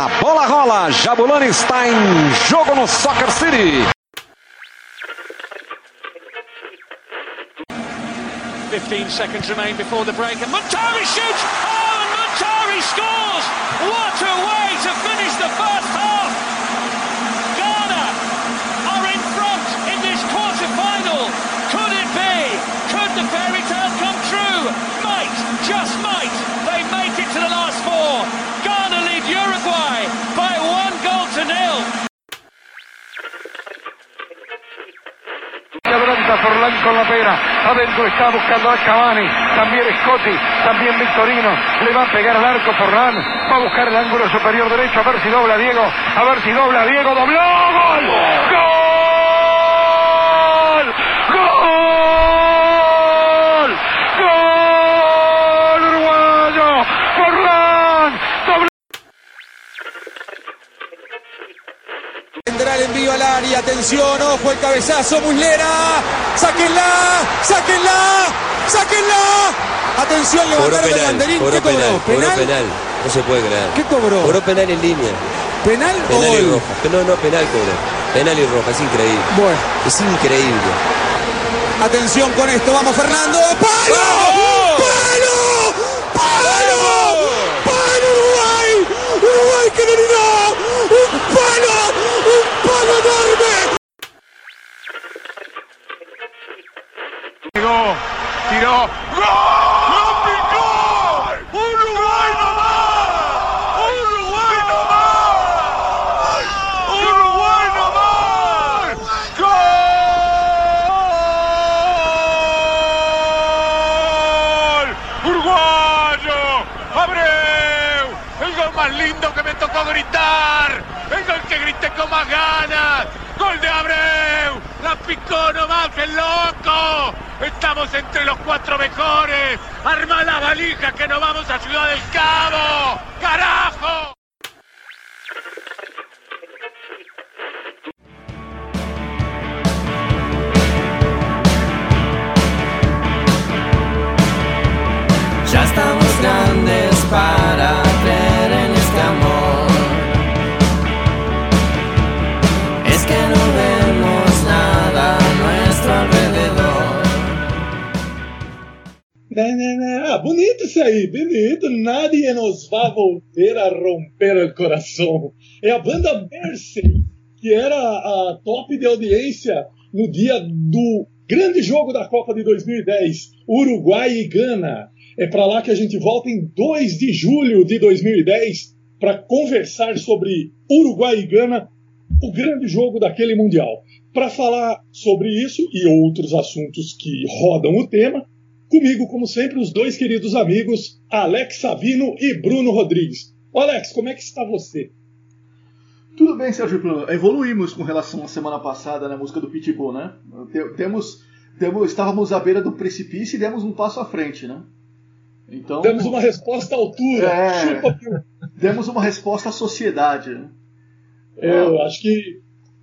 A bola rola, Jabulani está em jogo no Soccer City. 15 seconds remain before the break, and Montari shoots! Oh, and Montari scores! What a way to finish the first half! Ghana are in front in this quarter-final. Could it be? Could the fairy tale come true? Might, just might. They make it to the last Forlán con la pera. Adentro está buscando a Cavani. También Scotti. También Victorino. Le va a pegar al arco Forlán. Va a buscar el ángulo superior derecho. A ver si dobla Diego. A ver si dobla Diego. Dobló. ¡Gol! ¡Gol! ¡Gol! ¡Gol! Uruguayo. Forlán. Dobló. Tendrá el envío al área, atención, ojo el cabezazo, Muslera, sáquenla, sáquenla, sáquenla. Atención, levantaron el penal, banderín, cobró ¿qué cobró? penal, cobró penal. No se puede creer. ¿Qué cobró? Cobró penal en línea. ¿Penal, o Penal y gol? roja. No, no, penal cobró. Penal y roja, es increíble. Bueno, Es increíble. atención con esto, vamos Fernando, ¡palo! ¡Palo! ¡Palo! ¡Palo Uruguay! ¡Uruguay que no ¡Abreu! ¡El gol más lindo que me tocó gritar! ¡El gol que grité con más ganas! ¡Gol de Abreu! ¡La picó nomás el loco! ¡Estamos entre los cuatro mejores! ¡Arma la valija que nos vamos a Ciudad del Cabo! ¡Carajo! Ah, bonito isso aí, bonito. Nadie nos vai volver a romper o coração. É a banda Mercy, que era a top de audiência no dia do grande jogo da Copa de 2010, Uruguai e Gana. É para lá que a gente volta em 2 de julho de 2010 para conversar sobre Uruguai e Gana, o grande jogo daquele Mundial. Para falar sobre isso e outros assuntos que rodam o tema, Comigo, como sempre, os dois queridos amigos, Alex Savino e Bruno Rodrigues. Alex, como é que está você? Tudo bem, Sérgio Bruno. Evoluímos com relação à semana passada na música do Pitbull, né? Te- Temos, temos, estávamos à beira do precipício e demos um passo à frente, né? Então, Demos uma resposta à altura. É. Chupa, demos uma resposta à sociedade. né? Eu acho que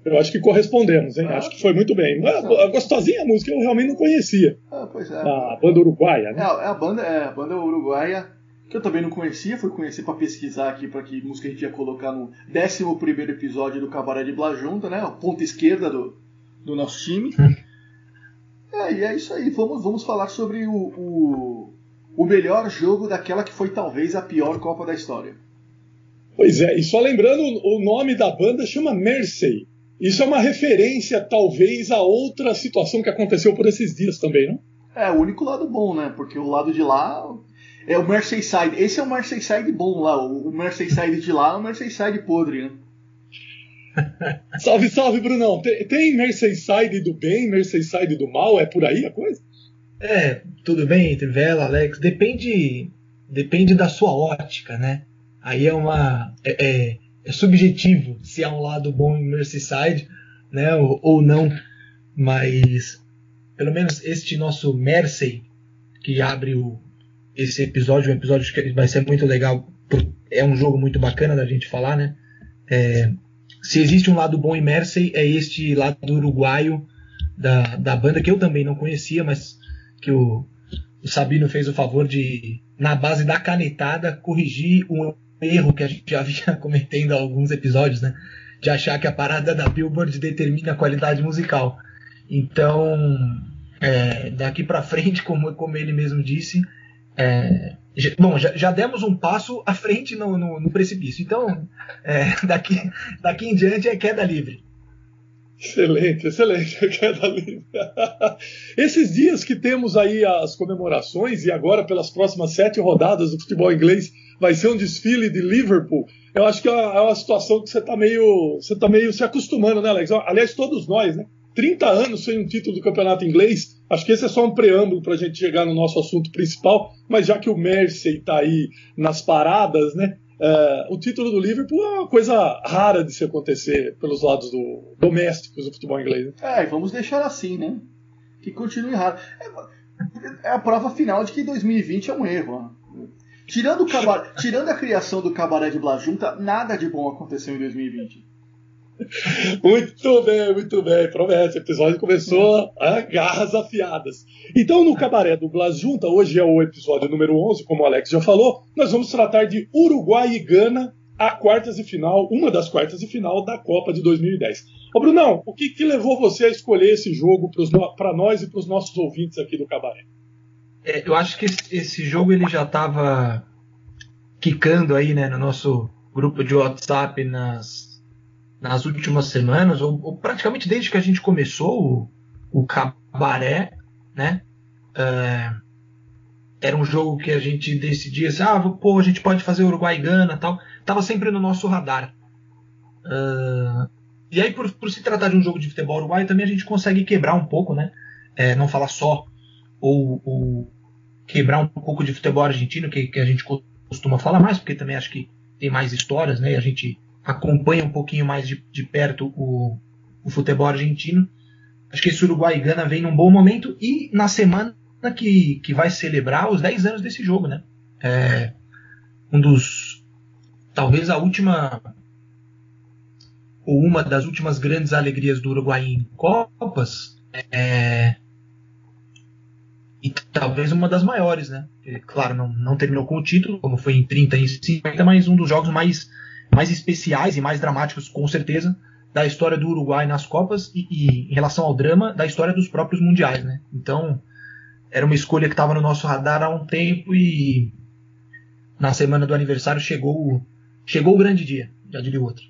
eu acho que correspondemos, hein? Ah. Acho que foi muito bem. A gostosinha a música eu realmente não conhecia. Ah, pois é. A banda uruguaia, É, né? a, é a banda, é a banda uruguaia que eu também não conhecia, fui conhecer para pesquisar aqui para que música a gente ia colocar no 11 primeiro episódio do Cabaré de Bla Junta, né? A ponta esquerda do, do nosso time. é, e é isso aí. Vamos, vamos falar sobre o, o, o melhor jogo daquela que foi talvez a pior Copa da história. Pois é, e só lembrando, o nome da banda chama Mercy. Isso é uma referência, talvez, a outra situação que aconteceu por esses dias também, não? É, o único lado bom, né? Porque o lado de lá é o Merseyside. Esse é o Merseyside bom lá. O Merseyside de lá é o Merseyside podre, né? Salve, salve, Brunão. Tem, tem Merseyside do bem, Merseyside do mal? É por aí a coisa? É, tudo bem, Trivela, Alex. Depende, depende da sua ótica, né? Aí é uma é, é- é subjetivo se há um lado bom em Merseyside, né, ou, ou não. Mas pelo menos este nosso Mersey que abre o, esse episódio, um episódio que vai ser muito legal. É um jogo muito bacana da gente falar, né? É, se existe um lado bom em Mersey, é este lado uruguaio da, da banda que eu também não conhecia, mas que o, o Sabino fez o favor de, na base da canetada, corrigir o erro que a gente já vinha cometendo há alguns episódios, né? De achar que a parada da Billboard determina a qualidade musical. Então, é, daqui para frente, como, como ele mesmo disse, é, já, bom, já, já, demos um passo à frente no, no, no precipício. Então, é, daqui, daqui em diante é queda livre. Excelente, excelente, queda livre. Esses dias que temos aí as comemorações e agora pelas próximas sete rodadas do futebol inglês vai ser um desfile de Liverpool. Eu acho que é uma situação que você está meio, você tá meio se acostumando, né, Alex? Aliás, todos nós, né? 30 anos sem um título do campeonato inglês. Acho que esse é só um preâmbulo para a gente chegar no nosso assunto principal. Mas já que o Mersey está aí nas paradas, né? É, o título do Liverpool é uma coisa rara de se acontecer pelos lados do, domésticos do futebol inglês. Né? É, vamos deixar assim, né? Que continue raro. É, é, a prova final de que 2020 é um erro. Né? Tirando, o cabaré, tirando a criação do cabaré de Blajunta, nada de bom aconteceu em 2020. Muito bem, muito bem. Promete. O episódio começou a garras afiadas. Então, no Cabaré do Blas Junta, hoje é o episódio número 11, como o Alex já falou, nós vamos tratar de Uruguai e Gana, a quartas de final, uma das quartas de final da Copa de 2010. Ô, Brunão, o que, que levou você a escolher esse jogo para nós e para os nossos ouvintes aqui do Cabaré? É, eu acho que esse jogo ele já estava quicando aí, né, no nosso grupo de WhatsApp nas nas últimas semanas, ou, ou, praticamente desde que a gente começou o, o Cabaré, né? É, era um jogo que a gente decidia assim, ah, pô, a gente pode fazer Uruguai e Gana tal. Tava sempre no nosso radar. Uh, e aí, por, por, se tratar de um jogo de futebol uruguaio, também a gente consegue quebrar um pouco, né? É, não falar só, ou, ou, quebrar um pouco de futebol argentino, que, que a gente costuma falar mais, porque também acho que tem mais histórias, né? E a gente acompanha um pouquinho mais de, de perto o, o, futebol argentino. Acho que esse Uruguai Gana vem num bom momento e na semana que, que vai celebrar os 10 anos desse jogo, né? É um dos. Talvez a última. Ou uma das últimas grandes alegrias do Uruguai em Copas. É, e talvez uma das maiores, né? Claro, não, não terminou com o título, como foi em 30 e 50, mas um dos jogos mais mais especiais e mais dramáticos, com certeza, da história do Uruguai nas Copas e, e em relação ao drama da história dos próprios mundiais, né? Então era uma escolha que estava no nosso radar há um tempo e na semana do aniversário chegou chegou o grande dia, já diria outro.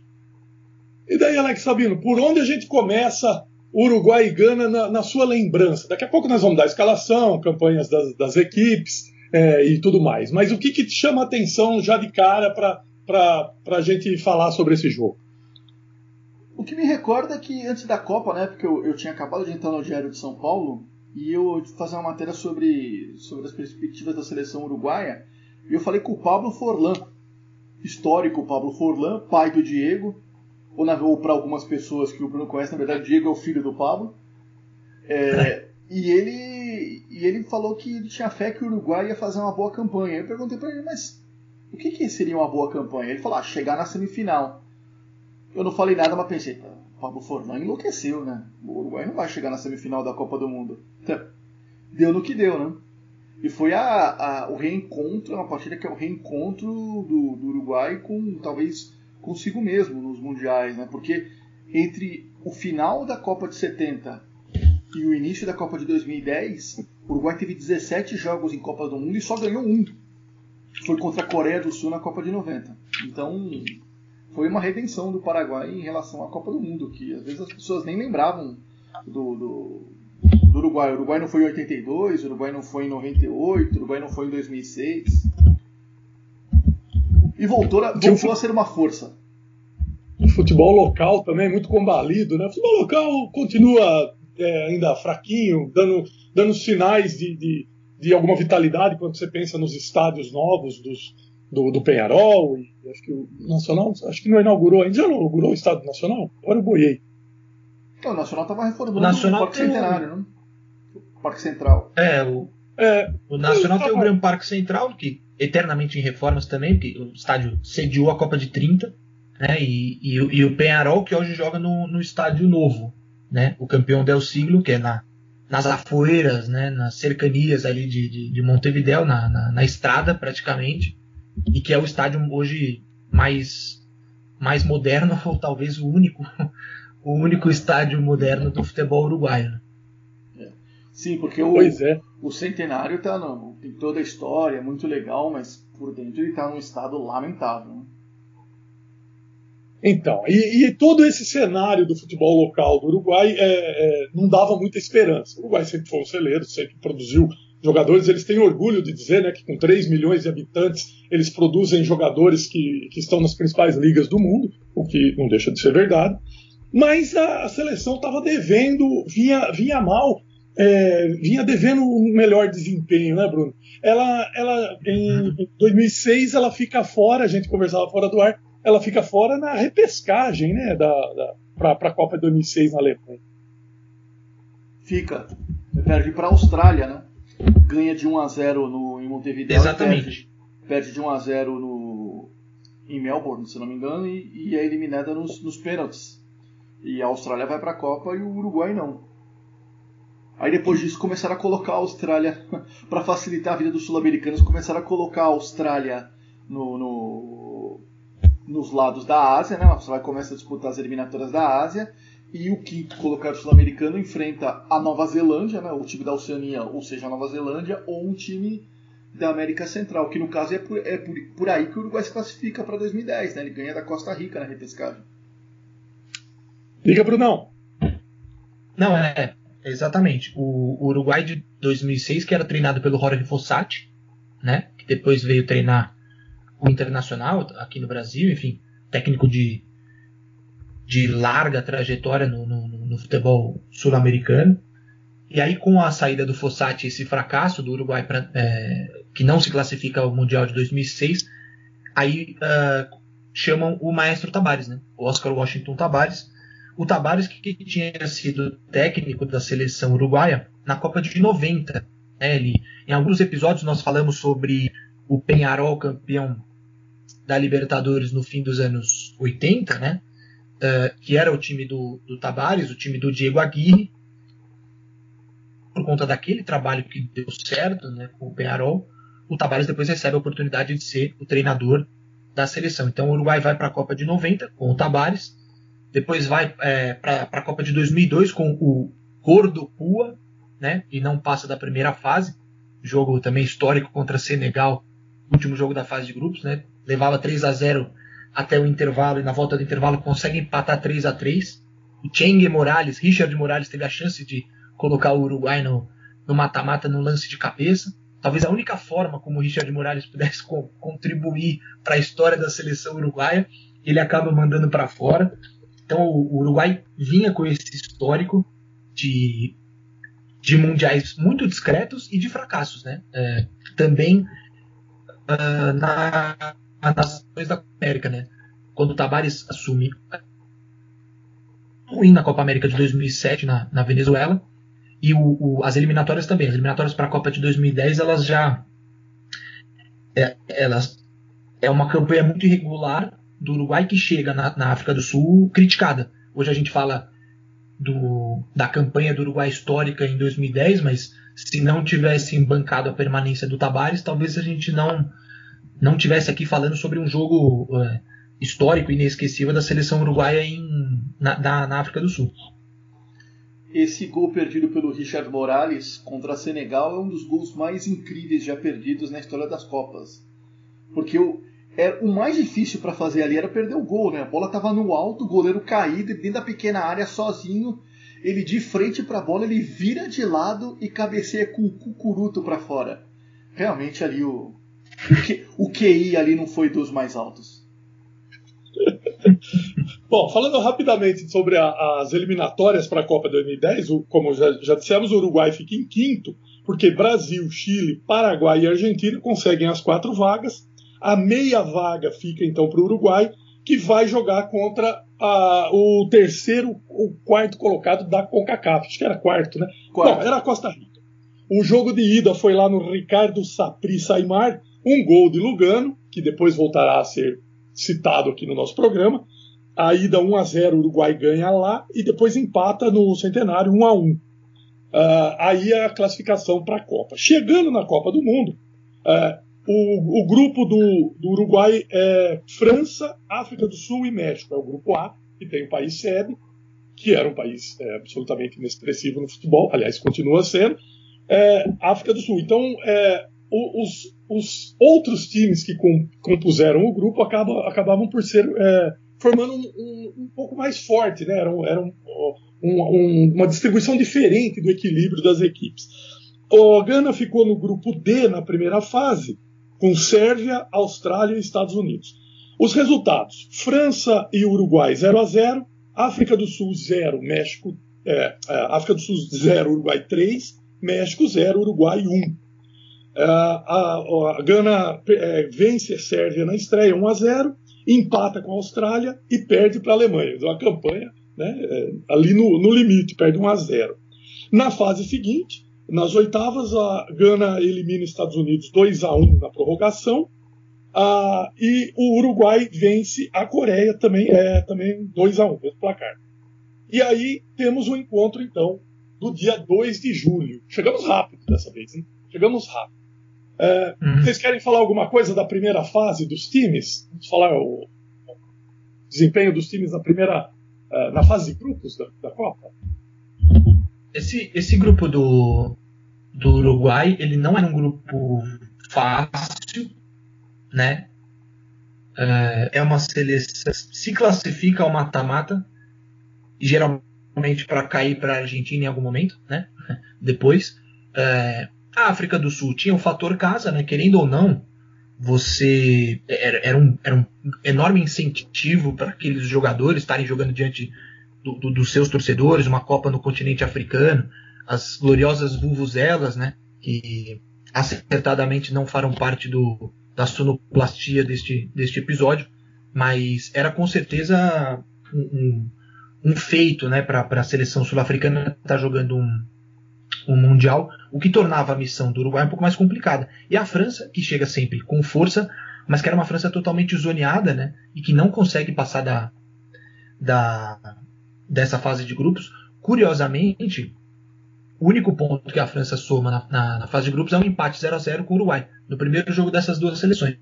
E daí, Alex Sabino, por onde a gente começa Uruguai e Gana na, na, sua lembrança? Daqui a pouco nós vamos dar escalação, campanhas das, das equipes é, e tudo mais. Mas o que, que chama a atenção já de cara para a gente falar sobre esse jogo? O que me recorda é que antes da Copa, né, porque eu, eu tinha acabado de entrar no Diário de São Paulo e eu fazer uma matéria sobre, sobre as perspectivas da seleção uruguaia, e eu falei com o Pablo Forlan, histórico Pablo Forlan, pai do Diego, ou, ou para algumas pessoas que o Bruno conhece, na verdade, Diego é o filho do Pablo. É, e ele e ele falou que ele tinha fé que o Uruguai ia fazer uma boa campanha. Eu perguntei para ele, mas o que, que seria uma boa campanha? Ele falou, ah, chegar na semifinal. Eu não falei nada, mas pensei, o Pablo Forlan enlouqueceu, né? O Uruguai não vai chegar na semifinal da Copa do Mundo. Então, deu no que deu, né? E foi a, a, o reencontro, uma partida que é o reencontro do, do Uruguai com, talvez, consigo mesmo nos mundiais, né? Porque entre o final da Copa de 70 e o início da Copa de 2010, o Uruguai teve 17 jogos em Copas do Mundo e só ganhou um foi contra a Coreia do Sul na Copa de 90. Então, foi uma redenção do Paraguai em relação à Copa do Mundo, que às vezes as pessoas nem lembravam do, do, do Uruguai. O Uruguai não foi em 82, o Uruguai não foi em 98, o Uruguai não foi em 2006. E voltou a, voltou a ser uma força. O futebol local também é muito combalido, né? O futebol local continua é, ainda fraquinho, dando, dando sinais de, de de alguma vitalidade quando você pensa nos estádios novos dos, do, do Penharol e acho que o Nacional, acho que não inaugurou ainda, já não inaugurou o Estádio Nacional? Agora eu boiei. Então, o Nacional estava reformando o, Nacional o Parque Centenário, né? O Parque Central. É, o, é, o Nacional tem o Grande Parque Central, que eternamente em reformas também, porque o estádio sediou a Copa de 30, né? E, e, e o Penharol, que hoje joga no, no estádio novo, né? O campeão del siglo, que é na, nas afoeiras, né, nas cercanias ali de, de, de Montevideo, na, na, na, estrada praticamente. e que é o estádio hoje mais, mais moderno, ou talvez o único, o único estádio moderno do futebol uruguaio. né? Sim, porque o, Pois é. O centenário tá no, tem toda a história, é muito legal, mas por dentro ele tá num estado lamentável. né? Então, e, e todo esse cenário do futebol local do Uruguai é, é, não dava muita esperança. O Uruguai sempre foi um celeiro, sempre produziu jogadores. Eles têm orgulho de dizer né, que com 3 milhões de habitantes eles produzem jogadores que, que estão nas principais ligas do mundo, o que não deixa de ser verdade. Mas a, a seleção estava devendo, vinha, vinha mal, é, vinha devendo um melhor desempenho, né, Bruno? Ela, ela em 2006 ela fica fora, a gente conversava fora do ar, ela fica fora na repescagem, né, da, da para a Copa de 2006 na Alemanha. Fica, perde para a Austrália, né? Ganha de 1 a 0 no, em Montevideo. Exatamente. Perde, perde de 1 a 0 no, em Melbourne, se não me engano, e, e é eliminada nos, nos pênaltis. E a Austrália vai para a Copa e o Uruguai não. Aí depois disso começaram a colocar a Austrália, para facilitar a vida dos sul-americanos, começaram a colocar a Austrália no, no- nos lados da Ásia, né? A Austrália começa a disputar as eliminatórias da Ásia e o quinto colocado sul-americano enfrenta a Nova Zelândia, né? O time da Oceania, ou seja, a Nova Zelândia, ou um time da América Central, que no caso é por, é por, por aí que o Uruguai se classifica para 2010, né? Ele ganha da Costa Rica na repescagem. Liga, Brunão. Não, é, exatamente. O, Uruguai de 2006, que era treinado pelo Jorge Fossati, né? Que depois veio treinar o Internacional aqui no Brasil, enfim, técnico de, de larga trajetória no, no, no futebol sul-americano. E aí, com a saída do Fossati, esse fracasso do Uruguai, pra, é, que não se classifica ao Mundial de 2006, aí ah, chamam o maestro Tabares, né? O Oscar Washington Tabares. O Tabares que, que tinha sido técnico da seleção uruguaia na Copa de 90. Né? Ele, em alguns episódios nós falamos sobre o Penharol campeão da Libertadores no fim dos anos 80, né? Eh, que era o time do, do Tabares, o time do Diego Aguirre. Por conta daquele trabalho que deu certo né, com o Penharol, o Tabares depois recebe a oportunidade de ser o treinador da seleção. Então o Uruguai vai para a Copa de 90 com o Tabares, depois vai é, para a Copa de 2002 com o Gordo Pua, né, e não passa da primeira fase. Jogo também histórico contra Senegal, último jogo da fase de grupos, né? Levava 3 a 0 até o intervalo e na volta do intervalo consegue empatar 3 a 3 O Cheng Morales, Richard Morales teve a chance de colocar o Uruguai no no mata-mata no lance de cabeça. Talvez a única forma como o Richard Morales pudesse co- contribuir para a história da seleção uruguaia, ele acaba mandando para fora. Então o Uruguai vinha com esse histórico de, de mundiais muito discretos e de fracassos, né? É, também ah, na, nas da América, né? Quando o Tabares assume ruim na Copa América de 2007 na, na Venezuela e o, o- as eliminatórias também. As eliminatórias para a Copa de 2010 elas já é, elas é uma campanha muito irregular do Uruguai que chega na, na África do Sul criticada. Hoje a gente fala do, da campanha do Uruguai histórica em 2010, mas se não tivesse bancado a permanência do Tabares, talvez a gente não não tivesse aqui falando sobre um jogo é, histórico e inesquecível da seleção uruguaia em, na, na, na África do Sul. Esse gol perdido pelo Richard Morales contra a Senegal é um dos gols mais incríveis já perdidos na história das Copas. Porque o, é, o mais difícil para fazer ali era perder o gol, né? A bola estava no alto, o goleiro caído, dentro da pequena área, sozinho. Ele de frente para a bola, ele vira de lado e cabeceia com o cucuruto para fora. Realmente ali o, o, QI ali não foi dos mais altos. Bom, falando rapidamente sobre a- as eliminatórias para a Copa 2010, o- como já, já dissemos, o Uruguai fica em quinto, porque Brasil, Chile, Paraguai e Argentina conseguem as quatro vagas. A meia vaga fica então para o Uruguai, que vai jogar contra a- o terceiro, o quarto colocado da CONCACAF. Acho que era quarto, né? Quarto. Bom, era a Costa Rica. O jogo de ida foi lá no Ricardo Sapri Saimar, um gol de Lugano, que depois voltará a ser citado aqui no nosso programa. A ida 1 a 0 o Uruguai ganha lá e depois empata no Centenário 1 a 1. Ah, aí a classificação para a Copa. Chegando na Copa do Mundo, ah, o, o grupo do, do Uruguai é França, África do Sul e México. É o grupo A, que tem o país sede, que era um país é, absolutamente inexpressivo no futebol, aliás, continua sendo, é, África do Sul. Então, é, os, os, outros times que compuseram o grupo acabam, acabavam por ser é, formando um, um, um, pouco mais forte, né? era, um, era um, uma distribuição diferente do equilíbrio das equipes. O Gana ficou no grupo D na primeira fase, com Sérvia, Austrália e Estados Unidos. Os resultados: França e Uruguai 0 a 0, África do Sul 0, México é, é, África do Sul 0, Uruguai 3, México 0, Uruguai 1. É, a, a Gana é, vence a Sérvia na estreia 1 a 0, empata com a Austrália e perde para a Alemanha. Então a campanha né, é, ali no, no limite, perde 1 a 0. Na fase seguinte, nas oitavas, a Gana elimina os Estados Unidos 2 a 1 na prorrogação. Ah, e o Uruguai vence a Coreia também, é, também 2 a 1 mesmo placar. E aí temos o um encontro, então, do dia 2 de julho. Chegamos rápido dessa vez, hein? Chegamos rápido. É, uhum. Vocês querem falar alguma coisa da primeira fase dos times? Vamos falar o desempenho dos times na primeira, uh, na fase de grupos da, da Copa? Esse, esse grupo do, do Uruguai, ele não era um grupo fácil, né? É, é uma seleção se classifica ao mata-mata, geralmente para cair para a Argentina em algum momento, né? Depois, é, a África do Sul tinha o fator casa, né? Querendo ou não, você era, era, um, era um enorme incentivo para aqueles jogadores estarem jogando diante do, do, dos seus torcedores, uma Copa no continente africano, as gloriosas vuvuzelas, né? Que acertadamente não farão parte do, da sonoplastia deste, deste episódio, mas era com certeza um, um, um feito né, para a seleção sul-africana estar tá jogando um, um Mundial, o que tornava a missão do Uruguai um pouco mais complicada. E a França, que chega sempre com força, mas que era uma França totalmente zoneada, né? E que não consegue passar da, da dessa fase de grupos. Curiosamente, o único ponto que a França soma na, na, na fase de grupos é um empate 0 a 0 com o Uruguai, no primeiro jogo dessas duas seleções.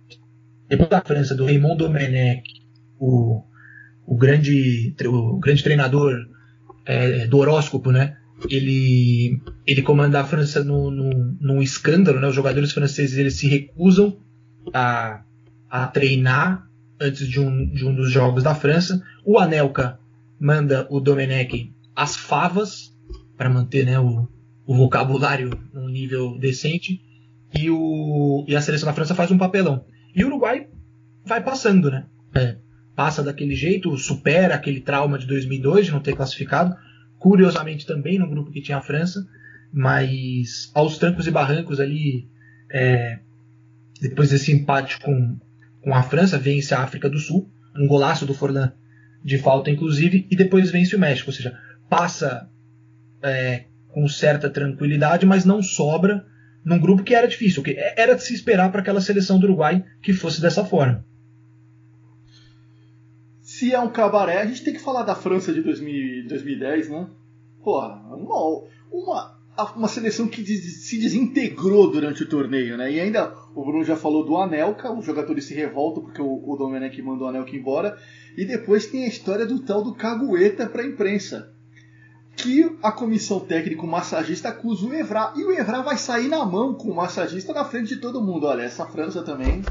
Depois da França, do Raymond Domenech, o, o, grande, o grande treinador é, do horóscopo, né? ele, ele comanda a França no, no, num escândalo, né? Os jogadores franceses eles se recusam a, a treinar antes de um, de um dos jogos da França. O Anelka manda o Domenech as favas para manter né, o, o vocabulário num nível decente. E, o, e a seleção da França faz um papelão. E o Uruguai vai passando, né? É, passa daquele jeito, supera aquele trauma de 2002 de não ter classificado. Curiosamente também no grupo que tinha a França, mas aos trancos e barrancos ali, é, depois desse empate com, com a França, vence a África do Sul, um golaço do Forlan de falta, inclusive, e depois vence o México, ou seja, passa é, com certa tranquilidade, mas não sobra num grupo que era difícil, que era de se esperar para aquela seleção do Uruguai que fosse dessa forma se é um cabaré, a gente tem que falar da França de 2000, 2010, né? Porra, uma, uma, uma seleção que se desintegrou durante o torneio, né? E ainda o Bruno já falou do Anelka, os jogadores se revoltam porque o, o Domenech mandou o Anelka embora. E depois tem a história do tal do Cagueta para a imprensa. Que a comissão técnica, o massagista, acusa o Evra. E o Evra vai sair na mão com o massagista na frente de todo mundo. Olha, essa França também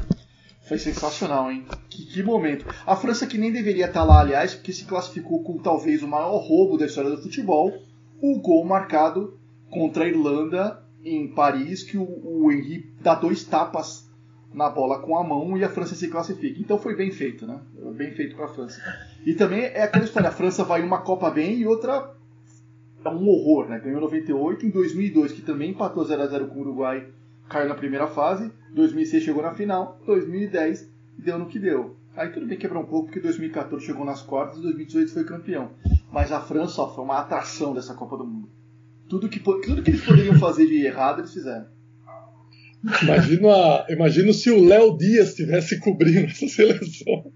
foi sensacional, hein? Que, que, momento. A França que nem deveria estar lá, aliás, porque se classificou com talvez o maior roubo da história do futebol, o gol marcado contra a Irlanda em Paris, que o, o Henry dá dois tapas na bola com a mão e a França se classifica. Então foi bem feito, né? Bem feito para a França. E também é aquela história, a França vai uma Copa bem e outra é um horror, né? Ganhou 98 em 2002, que também empatou 0 a 0 com o Uruguai caiu na primeira fase, 2006 chegou na final, 2010 deu no que deu. Aí tudo bem quebrar um pouco, porque 2014 chegou nas quartas e 2018 foi campeão. Mas a França ó, foi uma atração dessa Copa do Mundo. Tudo que, tudo que eles poderiam fazer de errado, eles fizeram. Imagino, a, imagino se o Léo Dias estivesse cobrindo essa seleção.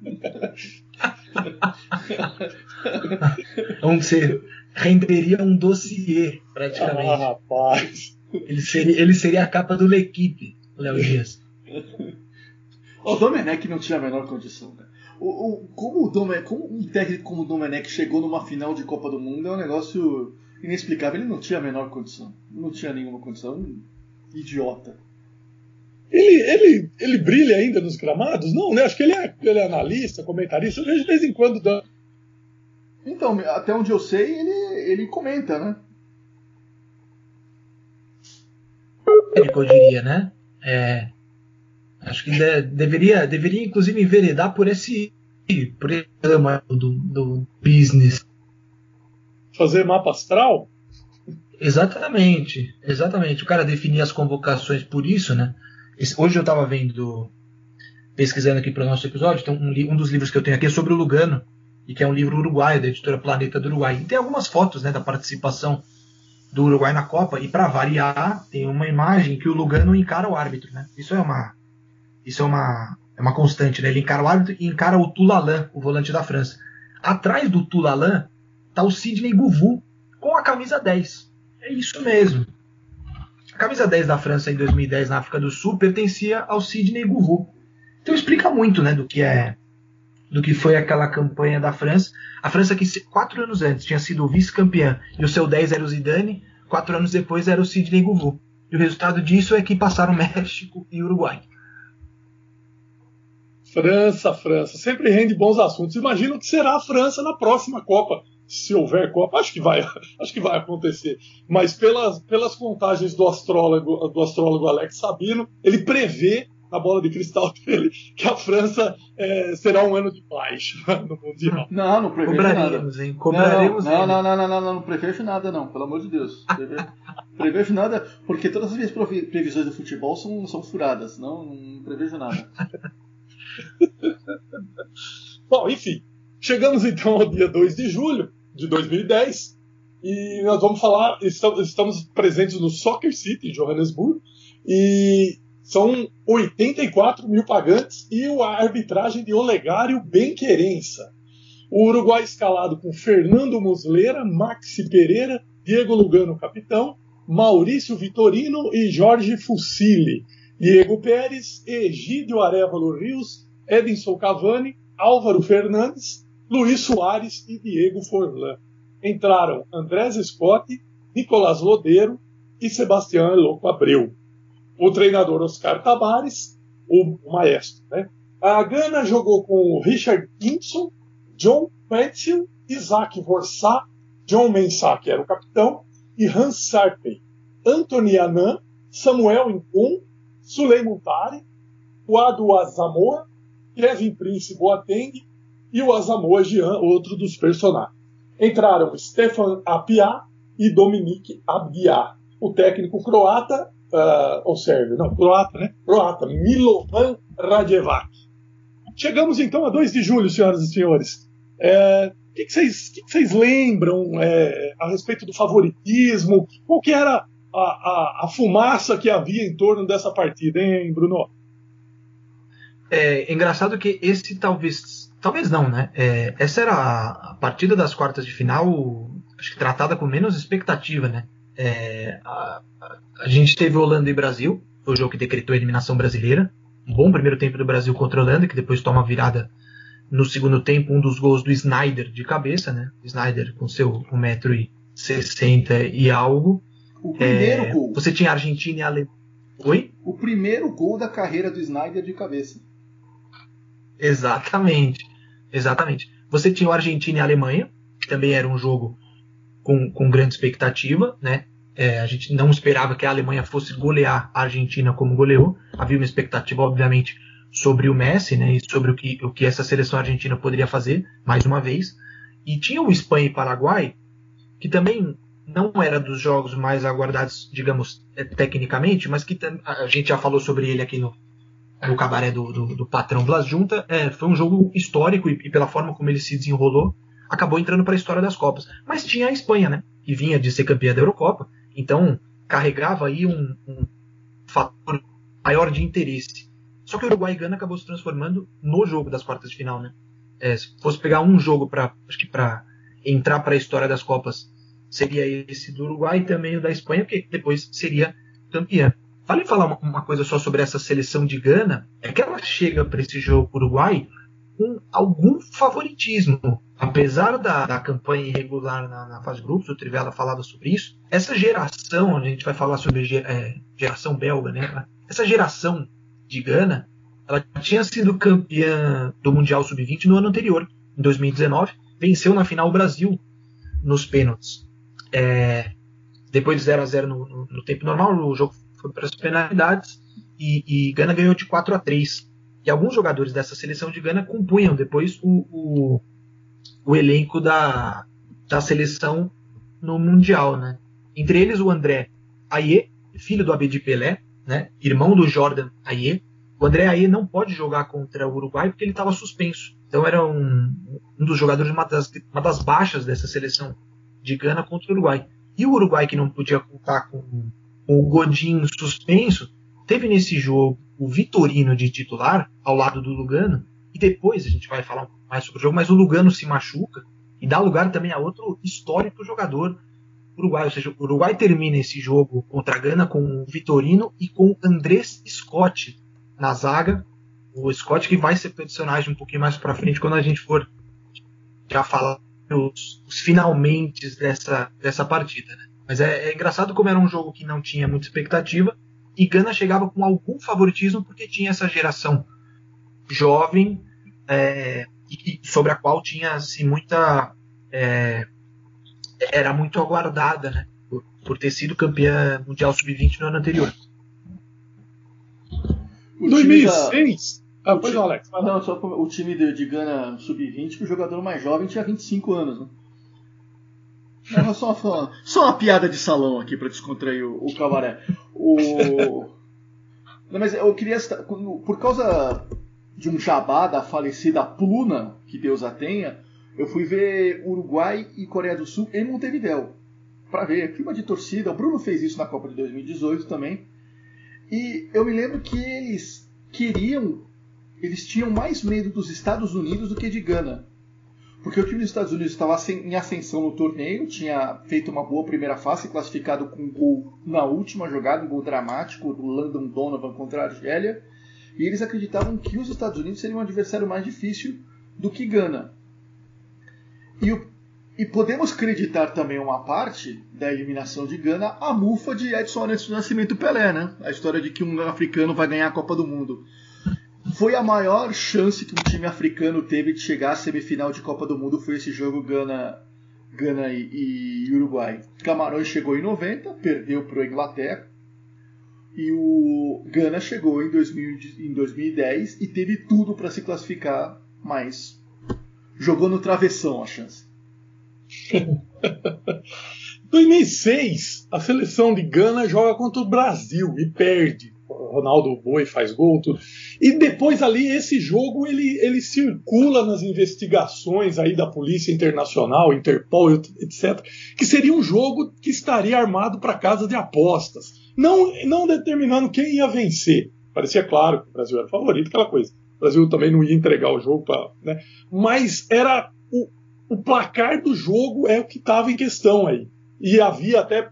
Onde você renderia um dossiê, praticamente. Ah, rapaz. Ele seria, ele seria a capa do L'Equipe, Léo Dias. o Domenech não tinha a menor condição, né? O, o, como, o Domenech, como um técnico como o Domenech chegou numa final de Copa do Mundo é um negócio inexplicável. Ele não tinha a menor condição. Não tinha nenhuma condição. Um idiota. Ele, ele, ele brilha ainda nos gramados? Não, né? Acho que ele é, ele é analista, comentarista. Eu vejo de vez em quando. dando- Então, até onde eu sei, ele, ele comenta, né? técnico, eu diria, né? É, acho que de- deveria, deveria inclusive enveredar por esse por esse ramo do, do business. Fazer mapa astral? Exatamente, exatamente. O cara definir as convocações por isso, né? Hoje eu estava vendo, pesquisando aqui para o nosso episódio, tem um, um dos livros que eu tenho aqui é sobre o Lugano, e que é um livro uruguaio, da editora Planeta do Uruguai. E tem algumas fotos né, da participação do Uruguai na Copa, e para variar, tem uma imagem que o Lugano encara o árbitro. Né? Isso é uma, isso é uma, é uma constante, né? ele encara o árbitro e encara o Toulalan, o volante da França. Atrás do Toulalan está o Sidney Govou, com a camisa 10. É isso mesmo. A camisa 10 da França em 2010 na África do Sul pertencia ao Sidney Govou. Então explica muito, né, do que é do que foi aquela campanha da França. A França que quatro anos antes tinha sido vice-campeã e o seu 10 era o Zidane, quatro anos depois era o Sidney Govou. E o resultado disso é que passaram México e Uruguai. França, França. Sempre rende bons assuntos. Imagino que será a França na próxima Copa. Se houver Copa, acho que vai, acho que vai acontecer. Mas pelas, pelas contagens do astrólogo, do astrólogo Alex Sabino, ele prevê na bola de cristal dele que a França eh, será um ano de baixa no Mundial. Não, não prevejo nada. Cobraremos, hein? Cobraremos. não, ele. não, não, não, não, não, não prevejo nada, não, pelo amor de Deus. Preve- prevejo nada, porque todas as minhas previsões do futebol são, são furadas, não, não prevejo nada. Bom, enfim, chegamos então ao dia 2 de julho de 2010 e nós vamos falar, estamos, presentes no Soccer City, em Johannesburgo, e são 84 mil pagantes e a arbitragem de Olegário Benquerença. O Uruguai escalado com Fernando Muslera, Maxi Pereira, Diego Lugano, capitão, Maurício Vitorino e Jorge Fucili. Diego Pérez, Egídio Arevalo Rios, Edinson Cavani, Álvaro Fernandes, Luiz Soares e Diego Forlan. Entraram Andrés Scott, Nicolás Lodeiro e Sebastião Eloco Abreu. O treinador Oscar Tabares, o maestro. Né? A Gana jogou com Richard Gibson, John Petzel, Isaac Vorsá, John Mensah, que era o capitão, e Hans Sarpey. Anthony Anan, Samuel Incon, Suleiman Tari, Wadu Azamor, Kevin Prince Boateng e o Asamoah Jean, outro dos personagens. Entraram Stefan Apia e Dominique Abdia. O técnico croata, uh, ou sérvio, não, croata, né? Croata, Milovan Radjevac. Chegamos então a 2 de julho, senhoras e senhores. É, o que, que, vocês, que, que vocês lembram é, a respeito do favoritismo? Qual que era a, a, a fumaça que havia em torno dessa partida, hein, Bruno? É engraçado que esse talvez. Talvez não, né? É, essa era a, partida das quartas de final, acho que tratada com menos expectativa, né? É, a, a, a gente teve Holanda e Brasil, foi o jogo que decretou a eliminação brasileira. Um bom primeiro tempo do Brasil contra a Holanda, que depois toma virada no segundo tempo, um dos gols do Snyder de cabeça, né? Snyder com seu 1,60m e algo. O primeiro É, gol. Você tinha Argentina e Alemanha. Oi? O primeiro gol da carreira do Snyder de cabeça. Exatamente. Exatamente. Você tinha o Argentina e a Alemanha, que também era um jogo com, com grande expectativa, né? É, a gente não esperava que a Alemanha fosse golear a Argentina como goleou. Havia uma expectativa, obviamente, sobre o Messi, né? E sobre o que, o que essa seleção argentina poderia fazer, mais uma vez. E tinha o Espanha e Paraguai, que também não era dos jogos mais aguardados, digamos, eh, tecnicamente, mas que a gente já falou sobre ele aqui no, no cabaré do, do, do patrão Blas Junta, é, foi um jogo histórico e, e pela forma como ele se desenrolou, acabou entrando para a história das Copas. Mas tinha a Espanha, né? Que vinha de ser campeã da Eurocopa, então carregava aí um, um fator maior de interesse. Só que o Uruguai Gana acabou se transformando no jogo das quartas de final, né? É, se fosse pegar um jogo para acho que para entrar para a história das Copas, seria esse do Uruguai e também o da Espanha, porque depois seria campeã. Vale falar uma, uma coisa só sobre essa seleção de Gana, é que ela chega para esse jogo Uruguai com algum favoritismo. Apesar da, da campanha irregular na, na fase grupos, o Trivela falava sobre isso, essa geração, a gente vai falar sobre é, geração belga, né? Essa geração de Gana, ela tinha sido campeã do Mundial Sub-20 no ano anterior, em 2019, venceu na final o Brasil nos pênaltis. É, depois de 0 a 0 no, no, no, tempo normal, o jogo foi para as penalidades e, e Gana ganhou de 4 a 3 E alguns jogadores dessa seleção de Gana compunham depois o, o, o elenco da, da seleção no Mundial. Né? Entre eles o André Aie, filho do Abedi Pelé, né? irmão do Jordan Aie, o André aí não pode jogar contra o Uruguai porque ele estava suspenso. Então era um, um dos jogadores, uma das, uma das baixas dessa seleção de Gana contra o Uruguai. E o Uruguai, que não podia contar com, com o Godinho suspenso, teve nesse jogo o Vitorino de titular, ao lado do Lugano, e depois a gente vai falar um pouco mais sobre o jogo, mas o Lugano se machuca e dá lugar também a outro histórico jogador uruguai. Ou seja, o Uruguai termina esse jogo contra a Gana com o Vitorino e com o Andrés Scott, na zaga. O Scott que vai ser personagem um pouquinho mais para frente quando a gente for já falar os, os finalmente dessa, dessa partida. Né? Mas é, é, engraçado como era um jogo que não tinha muita expectativa e Gana chegava com algum favoritismo porque tinha essa geração jovem é, e, sobre a qual tinha assim, muita é, era muito aguardada, né? Por, por ter sido campeã mundial sub-20 no ano anterior. O 2006? Da... Ah, pois não, Alex. Não, só o time de, de Gana Sub-20, o jogador mais jovem tinha 25 anos, né? Não, só, só, só uma piada de salão aqui para descontrair o, o cabaré. O... Não, mas eu queria. Por causa de um jabá da falecida Pluna, que Deus a tenha, eu fui ver Uruguai e Coreia do Sul em Montevideo. Para ver, clima de torcida. O Bruno fez isso na Copa de 2018 também. E eu me lembro que eles queriam, eles tinham mais medo dos Estados Unidos do que de Gana. Porque o time dos Estados Unidos estava em ascensão no torneio, tinha feito uma boa primeira fase, classificado com um gol na última jogada, um gol dramático do Landon Donovan contra a Argélia. E eles acreditavam que os Estados Unidos seriam um adversário mais difícil do que Gana. E o e podemos acreditar também uma parte da eliminação de Gana a mufa de Edson Nascimento Pelé, né? A história de que um africano vai ganhar a Copa do Mundo. Foi a maior chance que um time africano teve de chegar à semifinal de Copa do Mundo foi esse jogo Gana, Gana e, e Uruguai. Camarões chegou em 90, perdeu para a Inglaterra. E o Gana chegou em, 2000, em 2010 e teve tudo para se classificar, mas jogou no travessão a chance. 2006, a seleção de Gana joga contra o Brasil e perde. O Ronaldo Boi faz gol, tudo. E depois ali, esse jogo, ele, ele circula nas investigações aí da Polícia Internacional, Interpol, etc., que seria um jogo que estaria armado para casa de apostas. Não, não determinando quem ia vencer. Parecia claro que o Brasil era favorito, aquela coisa. O Brasil também não ia entregar o jogo, pra, né? mas era o, o placar do jogo é o que estava em questão aí. E havia até,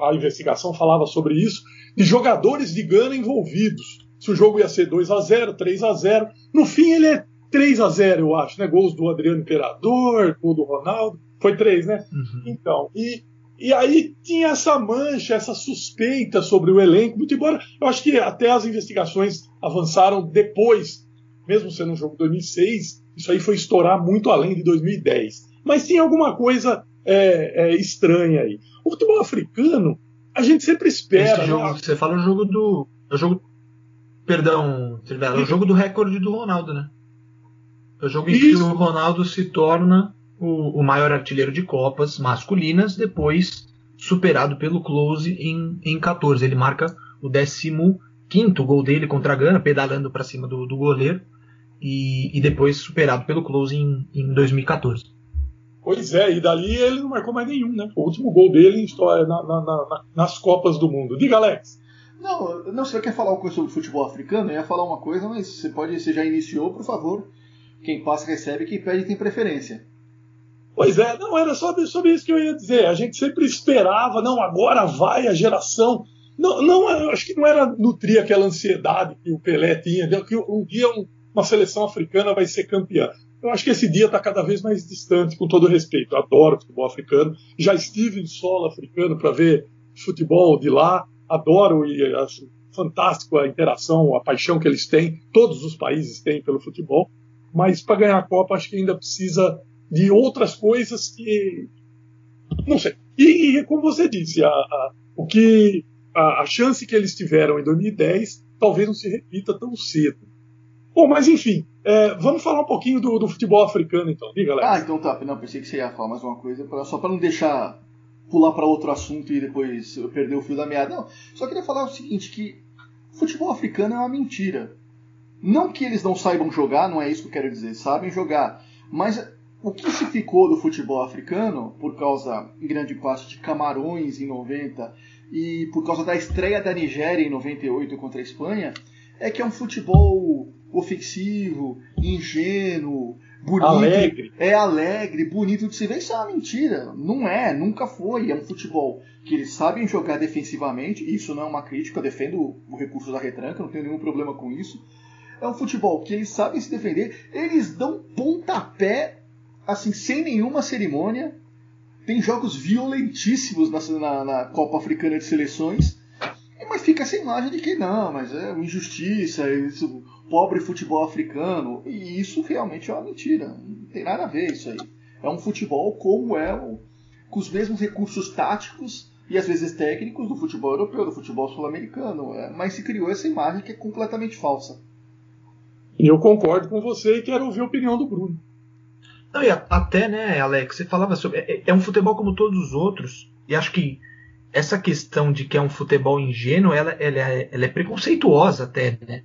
a investigação falava sobre isso, de jogadores de Gana envolvidos. Se o jogo ia ser 2 a 0 3 a 0 No fim, ele é 3 a 0 eu acho, né? Gols do Adriano Imperador, gol do Ronaldo. Foi 3, né? Uhum. Então, e, e aí tinha essa mancha, essa suspeita sobre o elenco, muito embora eu acho que até as investigações avançaram depois, mesmo sendo um jogo de 2006, isso aí foi estourar muito além de 2010. Mas tinha alguma coisa é, é, estranha aí. O futebol africano, a gente sempre espera. Esse jogo, né? Você fala o jogo do. É o jogo. Perdão, é o jogo do recorde do Ronaldo, né? É o jogo em que o Ronaldo se torna o, o maior artilheiro de Copas masculinas, depois superado pelo Close em, em 14. Ele marca o 15 gol dele contra a Gana, pedalando para cima do, do goleiro e, e depois superado pelo Close em, em 2014. Pois é, e dali ele não marcou mais nenhum, né? O último gol dele em história na, na, na, nas Copas do Mundo. Diga, Alex. Não, não, você quer falar uma coisa sobre futebol africano? Eu ia falar uma coisa, mas você pode, você já iniciou, por favor. Quem passa recebe, quem pede tem preferência. Pois é, não, era sobre, sobre isso que eu ia dizer. A gente sempre esperava, não, agora vai a geração Não, não, acho que não era nutrir aquela ansiedade que o Pelé tinha, de que um dia um, uma seleção africana vai ser campeã. Eu acho que esse dia está cada vez mais distante, com todo respeito. Eu adoro futebol africano. Já estive em solo africano para ver futebol de lá. Adoro e acho fantástico a interação, a paixão que eles têm. Todos os países têm pelo futebol. Mas para ganhar a Copa, acho que ainda precisa de outras coisas que. Não sei. E, e como você disse, a, a, o que a, a chance que eles tiveram em 2010 talvez não se repita tão cedo. Bom, mas enfim, é, vamos falar um pouquinho do, do, futebol africano, então. Diga, Alex. Ah, então tá. Não, pensei que você ia falar mais uma coisa, pra, só para não deixar pular para outro assunto e depois eu perder o fio da meada. Não, só queria falar o seguinte, que futebol africano é uma mentira. Não que eles não saibam jogar, não é isso que eu quero dizer, sabem jogar. Mas o que se ficou do futebol africano, por causa, em grande parte, de Camarões em 90 e por causa da estreia da Nigéria em 98 contra a Espanha, é que é um futebol ofensivo, ingênuo, bonito. Alegre. É alegre, bonito de se ver. Isso é uma mentira. Não é, nunca foi. É um futebol que eles sabem jogar defensivamente. Isso não é uma crítica, eu defendo o recurso da retranca, não tenho nenhum problema com isso. É um futebol que eles sabem se defender, eles dão pontapé, assim, sem nenhuma cerimônia tem jogos violentíssimos na, na, na, Copa Africana de Seleções, fica essa imagem de que não, mas é uma injustiça, isso, pobre futebol africano. E isso realmente é uma mentira. Não tem nada a ver isso aí. É um futebol como é, o, com os mesmos recursos táticos e às vezes técnicos do futebol europeu, do futebol sul-americano. É, mas se criou essa imagem que é completamente falsa. E eu concordo com você e quero ouvir a opinião do Bruno. Não, e até, né, Alex, você falava sobre. É, é, um futebol como todos os outros, e acho que essa questão de que é um futebol ingênuo, ela, ela, é, ela é preconceituosa até, né?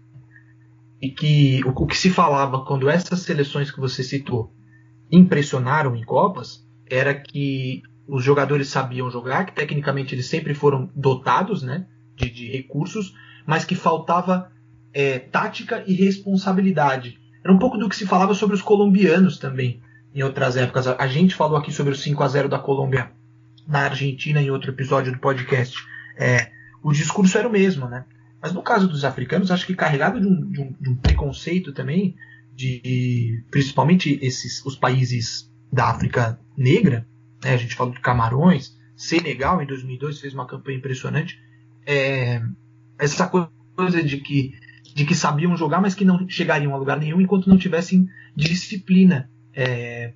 E que o, o, que se falava quando essas seleções que você citou impressionaram em Copas era que os jogadores sabiam jogar, que tecnicamente eles sempre foram dotados, né, de, de recursos, mas que faltava é, tática e responsabilidade. Era um pouco do que se falava sobre os colombianos também em outras épocas. A gente falou aqui sobre o 5 a 0 da Colômbia na Argentina em outro episódio do podcast. É, o discurso era o mesmo, né? Mas no caso dos africanos, acho que carregado de um, de um, de um preconceito também, de principalmente esses os países da África Negra, né? a gente falou de Camarões, Senegal em 2002 fez uma campanha impressionante. É, essa coisa de que de que sabiam jogar, mas que não chegariam a lugar nenhum enquanto não tivessem disciplina é,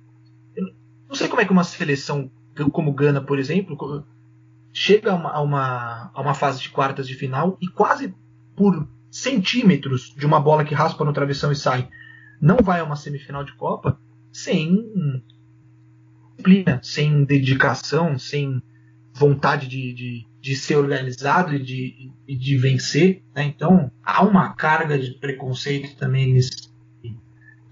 não sei como é que uma seleção como Gana, por exemplo, chega a uma, a uma, a uma fase de quartas de final e quase por centímetros de uma bola que raspa no travessão e sai, não vai a uma semifinal de Copa sem disciplina, sem dedicação, sem vontade de, de, de ser organizado e de, de vencer. Né? Então há uma carga de preconceito também nesse,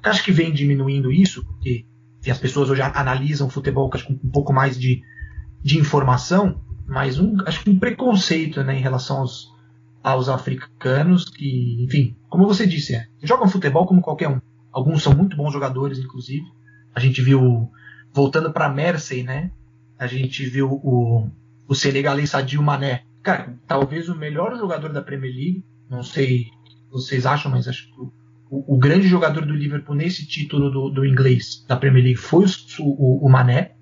acho que vem diminuindo isso, porque enfim, as pessoas hoje analisam futebol com um pouco mais de, de informação, mas um, acho que um preconceito né, em relação aos, aos africanos que, enfim, como você disse, é, jogam futebol como qualquer um. Alguns são muito bons jogadores, inclusive. A gente viu, voltando para Mersey, né? A gente viu o, o senegalês Sadio Mané. Cara, talvez o melhor jogador da Premier League. Não sei o que vocês acham, mas acho que o, grande jogador do Liverpool nesse título do, do inglês da Premier League foi o, o, Mané.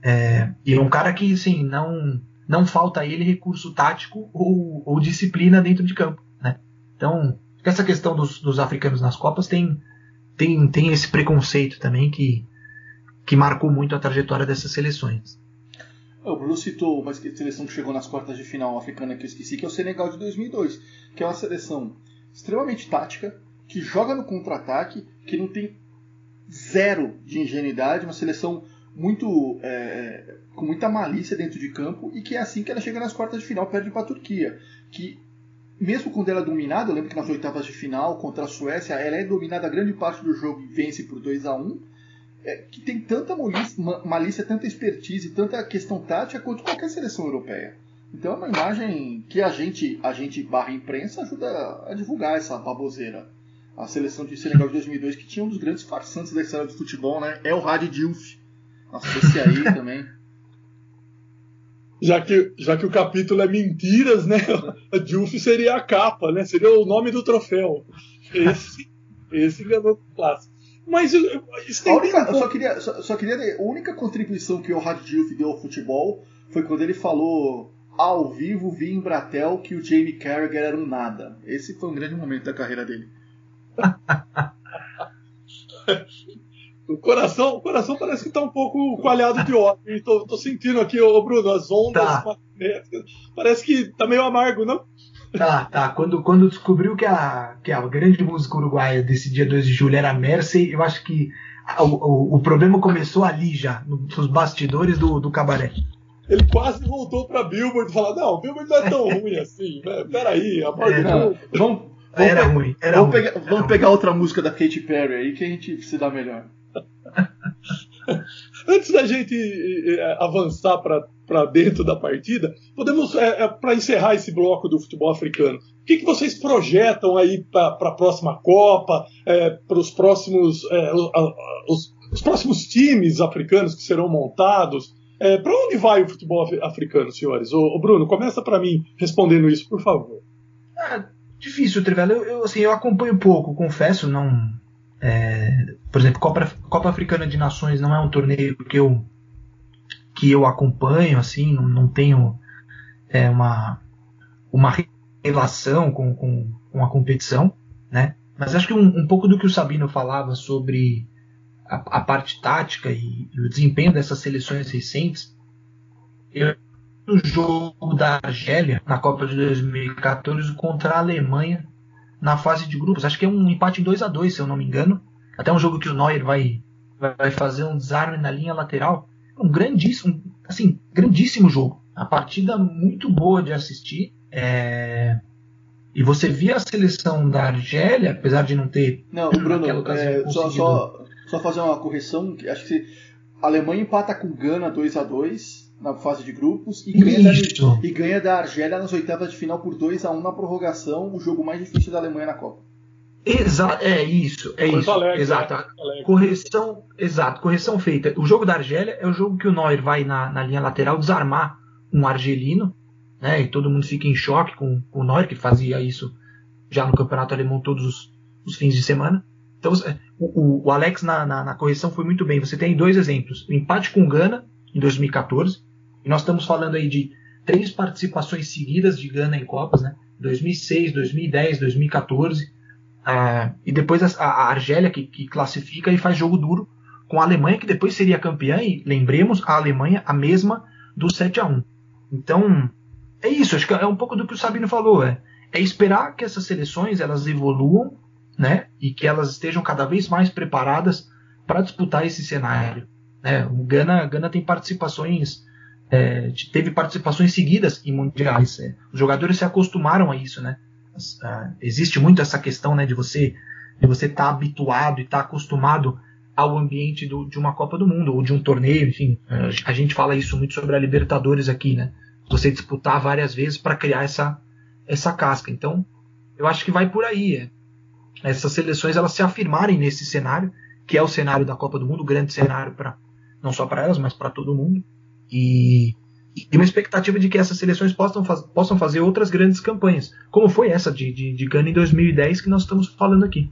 É, e é um cara que, assim, não, não falta a ele recurso tático ou, ou, disciplina dentro de campo. Né? Então, essa questão dos, dos, africanos nas Copas tem, tem, tem esse preconceito também que, que marcou muito a trajetória dessas seleções. O Bruno citou uma seleção que chegou nas quartas de final africana que eu esqueci, que é o Senegal de 2002, que é uma seleção extremamente tática, que joga no contra-ataque, que não tem zero de ingenuidade, uma seleção muito é, com muita malícia dentro de campo e que é assim que ela chega nas quartas de final, perde para a Turquia, que mesmo quando ela é dominada, eu lembro que nas oitavas de final contra a Suécia, ela é dominada grande parte do jogo e vence por 2 a 1 é, que tem tanta malícia, malícia, tanta expertise, tanta questão tática quanto qualquer seleção europeia. Então é uma imagem que a gente, a gente barra imprensa ajuda a divulgar essa baboseira a seleção de Senegal de 2002, que tinha um dos grandes farsantes da história do futebol, né? É o Diouf. Nossa, esse aí também. Já que, já que o capítulo é mentiras, né? A Juf seria a capa, né? Seria o nome do troféu. Esse, esse enganou o clássico. Mas eu, a única, eu só queria, só, só queria a única contribuição que o Radjuf deu ao futebol foi quando ele falou ao vivo vi em Bratel que o Jamie Carragher era um nada. Esse foi um grande momento da carreira dele. O coração, o coração parece que está um pouco coalhado de ódio. Tô, tô sentindo aqui, ô Bruno, as ondas tá. Parece que tá meio amargo, não? Tá, tá. Quando, quando descobriu que a, que a grande música uruguaia desse dia 2 de julho era Mercy, eu acho que o, o, o problema começou ali já, nos bastidores do, do cabaré. Ele quase voltou pra Billboard e falou: Não, Billboard não é tão ruim assim, né? Peraí, a é, vamos, vamos, Era ruim. Era vamos, ruim. Pegar, vamos pegar outra música da Katy Perry aí que a gente se dá melhor. Antes da gente é, avançar para dentro da partida, podemos, é, é, para encerrar esse bloco do futebol africano, o que, que vocês projetam aí para a próxima Copa, é, para os próximos, os, os, próximos times africanos que serão montados? É, para onde vai o futebol africano, senhores? O, Bruno, começa para mim respondendo isso, por favor. Difícil, Trivela. Eu, eu, assim, eu acompanho pouco, confesso, não é, por exemplo, Copa, Copa Africana de Nações não é um torneio que eu, que eu acompanho, assim, não, não tenho é, uma, uma relação com, com, com, a competição, né? Mas acho que um, um pouco do que o Sabino falava sobre a, a parte tática e, e, o desempenho dessas seleções recentes, eu no jogo da Argélia na Copa de 2014 contra a Alemanha na fase de grupos. Acho que é um empate em 2 a 2 se eu não me engano. Até um jogo que o Neuer vai, vai fazer um desarme na linha lateral. Um grandíssimo, assim, grandíssimo jogo. A partida muito boa de assistir. É... E você via a seleção da Argélia, apesar de não ter. Não, Bruno, é, só, só, só, fazer uma correção. Acho que a Alemanha empata com Gana 2 a 2 na fase de grupos e ganha, da, e ganha, da, Argélia nas oitavas de final por 2 a 1 na prorrogação, o jogo mais difícil da Alemanha na Copa. Exato, é isso, é isso. Alegre, exato. Né? Correção, exato, correção feita. O jogo da Argélia é o jogo que o Neuer vai na, na linha lateral desarmar um argelino, né? E todo mundo fica em choque com, com o Neuer, que fazia isso já no campeonato alemão todos os, os fins de semana. Então, o, o Alex na, na, na, correção foi muito bem. Você tem dois exemplos: o empate com o Gana em 2014, e nós estamos falando aí de três participações seguidas de Gana em Copas, né? 2006, 2010, 2014. Uh, e depois a, a Argélia que, que, classifica e faz jogo duro com a Alemanha, que depois seria campeã, e lembremos, a Alemanha a mesma do 7 a 1 Então, é isso, acho que é um pouco do que o Sabino falou, é, é esperar que essas seleções elas evoluam, né, e que elas estejam cada vez mais preparadas para disputar esse cenário. Né? O Gana, Gana tem participações, é, teve participações seguidas em mundiais. É. Os jogadores se acostumaram a isso, né? existe muito essa questão né, de você de você estar tá habituado e estar tá acostumado ao ambiente do, de uma Copa do Mundo ou de um torneio, enfim, uh, a gente fala isso muito sobre a Libertadores aqui, né? Você disputar várias vezes para criar essa essa casca. Então, eu acho que vai por aí. É. Essas seleções elas se afirmarem nesse cenário, que é o cenário da Copa do Mundo, o grande cenário para não só para elas, mas para todo mundo. E e uma expectativa de que essas seleções possam, faz, possam fazer outras grandes campanhas, como foi essa de, de, de Gana em 2010 que nós estamos falando aqui.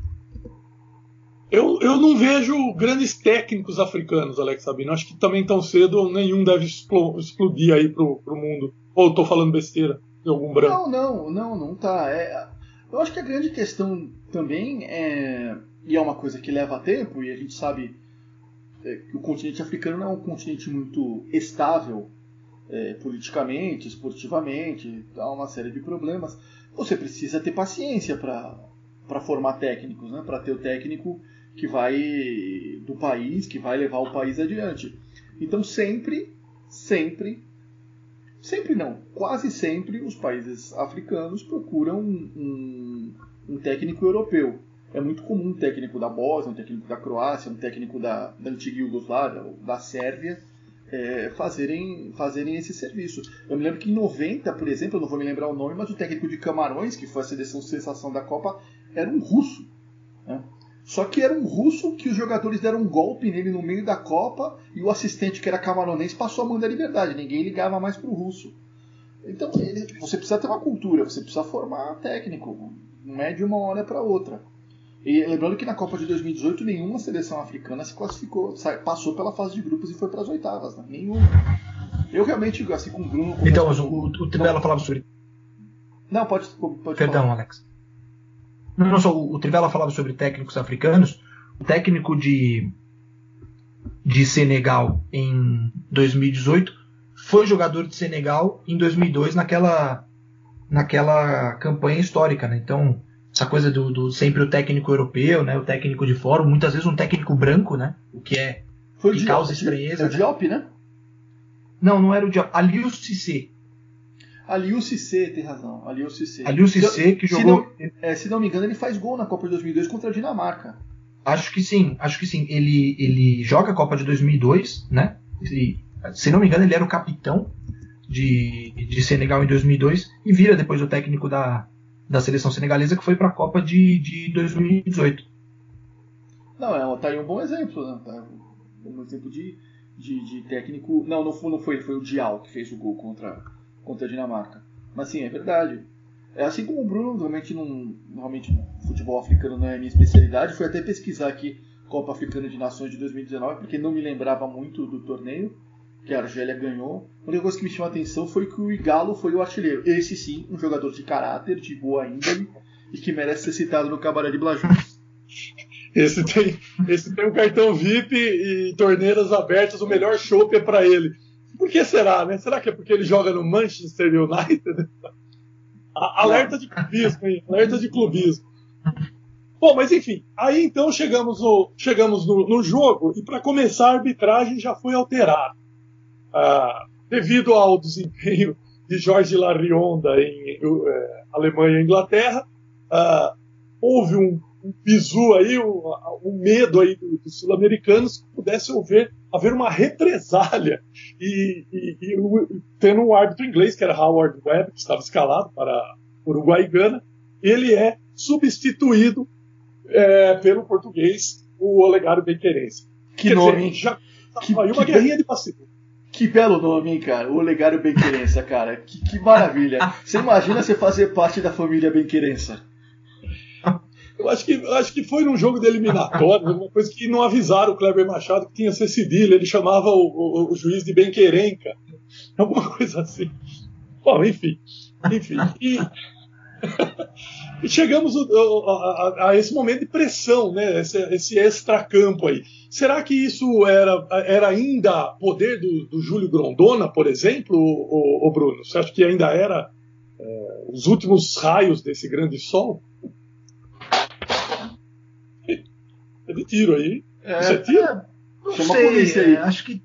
Eu, eu não vejo grandes técnicos africanos, Alex Sabino. Acho que também tão cedo nenhum deve explodir aí pro, pro mundo. Ou estou falando besteira de algum branco? Não, não, não, não tá. É, eu acho que a grande questão também é. E é uma coisa que leva tempo, e a gente sabe que o continente africano não é um continente muito estável é, politicamente, esportivamente, há uma série de problemas. Você precisa ter paciência para formar técnicos, né? para ter o técnico que vai do país, que vai levar o país adiante. Então sempre, sempre, sempre não, quase sempre os países africanos procuram um, um, um técnico europeu. É muito comum um técnico da Bósnia, um técnico da Croácia, um técnico da, da antiga Iugoslávia, da Sérvia, é, fazerem, fazerem esse serviço. Eu me lembro que em 90, por exemplo, eu não vou me lembrar o nome, mas o técnico de Camarões, que foi a seleção sensação da Copa, era um russo. Né? Só que era um russo que os jogadores deram um golpe nele no meio da Copa e o assistente, que era camaronense, passou a mão da liberdade. Ninguém ligava mais pro russo. Então, você precisa ter uma cultura, você precisa formar técnico. Não é de uma hora para outra. E lembrando que na Copa de 2018 nenhuma seleção africana se classificou, passou pela fase de grupos e foi para as oitavas. Né? Nenhuma. Eu realmente, assim, com o Bruno. Então, o, o, o Trivela falava sobre. Não, pode, pode Perdão, falar. Alex. Não, não só o, o Trivela falava sobre técnicos africanos. O técnico de, de Senegal em 2018 foi jogador de Senegal em 2002 naquela, naquela campanha histórica. Né? Então, essa coisa do, do, sempre o técnico europeu, né? o técnico de fora, muitas vezes um técnico branco, né? o que é Foi o que Diop, causa estranheza. É o Diop, né? Não, não era o Diop. Aliou Cissé. Aliou Cissé, tem razão. Aliou Cissé. Aliou Cissé, que se jogou. Não, é, se não me engano, ele faz gol na Copa de 2002 contra a Dinamarca. Acho que sim, acho que sim. Ele, ele joga a Copa de 2002, né? E, se não me engano, ele era o capitão de, de Senegal em 2002 e vira depois o técnico da, da seleção senegalesa que foi para a Copa de, de 2018. Não, é, tá aí um bom exemplo, né? Tá um exemplo de, de, de técnico. Não, não foi, não foi, foi o Dial que fez o gol contra, contra a Dinamarca. Mas sim, é verdade. É assim como o Bruno, normalmente, não, normalmente futebol africano não é a minha especialidade. Fui até pesquisar aqui Copa Africana de Nações de 2019, porque não me lembrava muito do torneio que a Argélia ganhou. A única coisa que me chamou a atenção foi que o Igalo foi o artilheiro. Esse sim, um jogador de caráter, de boa índole e que merece ser citado no Cabaré de Blajou. Esse tem, esse tem um cartão VIP e torneiras abertas, o melhor chopp é para ele. Por que será, né? Será que é porque ele joga no Manchester United? Alerta de clubismo, hein? Alerta de clubismo. Bom, mas enfim, aí então chegamos no, chegamos no, no jogo e para começar a arbitragem já foi alterada. Ah, devido ao desempenho de Jorge Larionda em eh, Alemanha e Inglaterra, ah, houve um, um bizu aí, um, um medo aí dos, dos sul-americanos que pudesse haver, haver uma represália. E, e, e tendo um árbitro inglês, que era Howard Webb, que estava escalado para Uruguai e Gana, ele é substituído eh, pelo português, o Olegário Benquerense. Que Quer nome, dizer, já Que- aí uma que guerrinha de bastidor. Que belo nome, hein, cara? O Olegário Benquerença, cara. Que, que maravilha. Você imagina você fazer parte da família Benquerença? Eu acho que, eu acho que foi num jogo de eliminatório, alguma coisa que não avisaram o Kleber Machado que tinha ser cedilha, ele chamava o, o- o juiz de Benquerenca, alguma coisa assim. Bom, enfim, enfim. E, e chegamos o- o- a, a- a esse momento de pressão, né? Esse, esse extracampo aí. Será que isso era, era ainda poder do, do Júlio Grondona, por exemplo, o, Bruno? Você acha que ainda era é, os últimos raios desse grande sol? É de tiro aí. Isso é tiro? Não Chama a sei, polícia aí. é, acho que.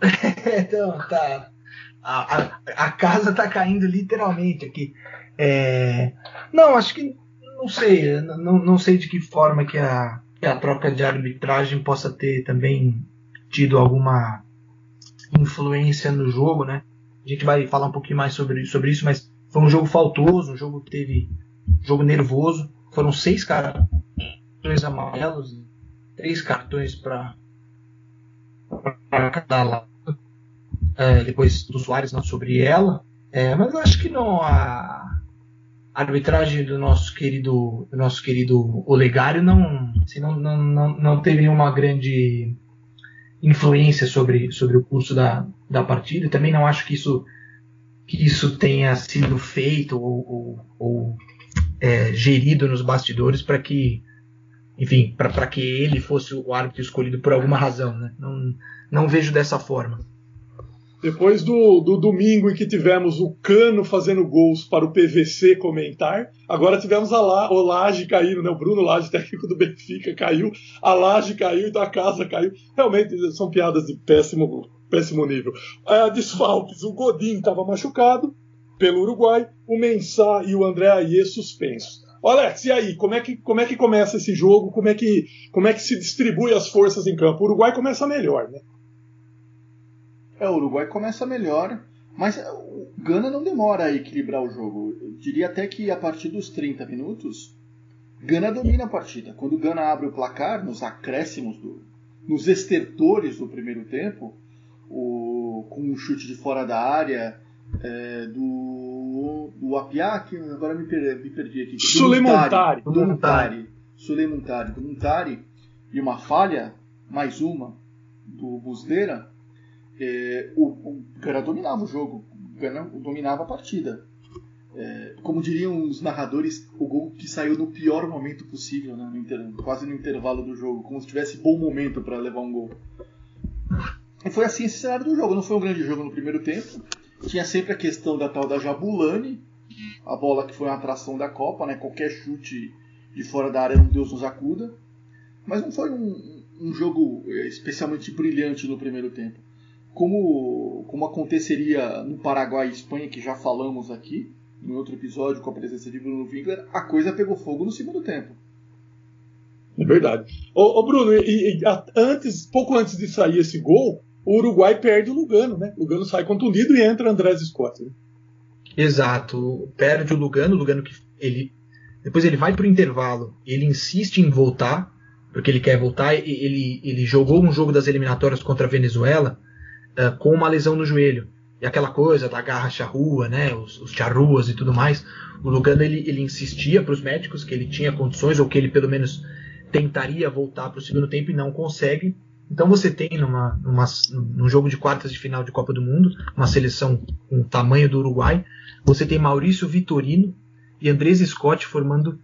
então, tá. A, a, a casa tá caindo literalmente aqui. É, Não, acho que. Não sei. Não, não sei de que forma que a, que a troca de arbitragem possa ter também tido alguma influência no jogo, né? A gente vai falar um pouquinho mais sobre, sobre isso, mas foi um jogo faltoso, um jogo que teve. jogo nervoso. Foram seis cartões amarelos, três cartões para cada lado. É, depois do Soares não sobre ela. É, mas acho que não a arbitragem do nosso querido do nosso querido Olegário não, assim, não, não, não, não teve uma grande influência sobre, sobre o curso da, da partida. Também não acho que isso que isso tenha sido feito ou, ou, ou, é, gerido nos bastidores para que enfim, para que ele fosse o árbitro escolhido por alguma razão. Né? Não, não vejo dessa forma. Depois do, do domingo em que tivemos o Cano fazendo gols para o PVC comentar, agora tivemos a La, o Laje caindo, né? O Bruno Laje, técnico do Benfica, caiu, a Laje caiu e da casa caiu. Realmente são piadas de péssimo, péssimo nível. É, desfalques, o Godin estava machucado pelo Uruguai, o Mensah e o André Aie suspensos. Alex, e aí, como é, que, como é que começa esse jogo? Como é, que, como é que se distribui as forças em campo? O Uruguai começa melhor, né? É, o Uruguai começa melhor, mas o Gana não demora a equilibrar o jogo. Eu diria até que a partir dos 30 minutos, Gana domina a partida. Quando o Gana abre o placar, nos acréscimos, do, nos estertores do primeiro tempo, o, com um chute de fora da área é, do, do Apiá, que agora me, per, me perdi aqui. Sulemontari. Do Montari. Sulemontari. Do. E uma falha, mais uma, do Busdeira, é, o, o Gana dominava o jogo. O Gana dominava a partida. É, como diriam os narradores, o gol que saiu no pior momento possível, né, no inter, quase no intervalo do jogo, como se tivesse bom momento para levar um gol. E foi assim esse cenário do jogo. Não foi um grande jogo no primeiro tempo. Tinha sempre a questão da tal da Jabulani, a bola que foi uma atração da Copa, né? Qualquer chute de fora da área, um Deus nos acuda. Mas não foi um, um jogo é, especialmente brilhante no primeiro tempo. Como, como aconteceria no Paraguai e Espanha, que já falamos aqui, em outro episódio com a presença de Bruno Winkler, a coisa pegou fogo no segundo tempo. É verdade. Ô, ô Bruno, e, e, antes, pouco antes de sair esse gol, o Uruguai perde o Lugano, né? O Lugano sai contundido e entra Andrés Scott. Né? Exato. Perde o Lugano, o Lugano que ele. Depois ele vai para o intervalo, ele insiste em voltar, porque ele quer voltar. Ele, ele jogou um jogo das eliminatórias contra a Venezuela uh, com uma lesão no joelho. E aquela coisa da garra charrua, né? Os, os charruas e tudo mais. O Lugano ele, ele insistia para os médicos que ele tinha condições, ou que ele pelo menos tentaria voltar para o segundo tempo e não consegue. Então você tem numa, numa, num jogo de quartas de final de Copa do Mundo, uma seleção com o tamanho do Uruguai, você tem Maurício Vitorino e Andrés Scott formando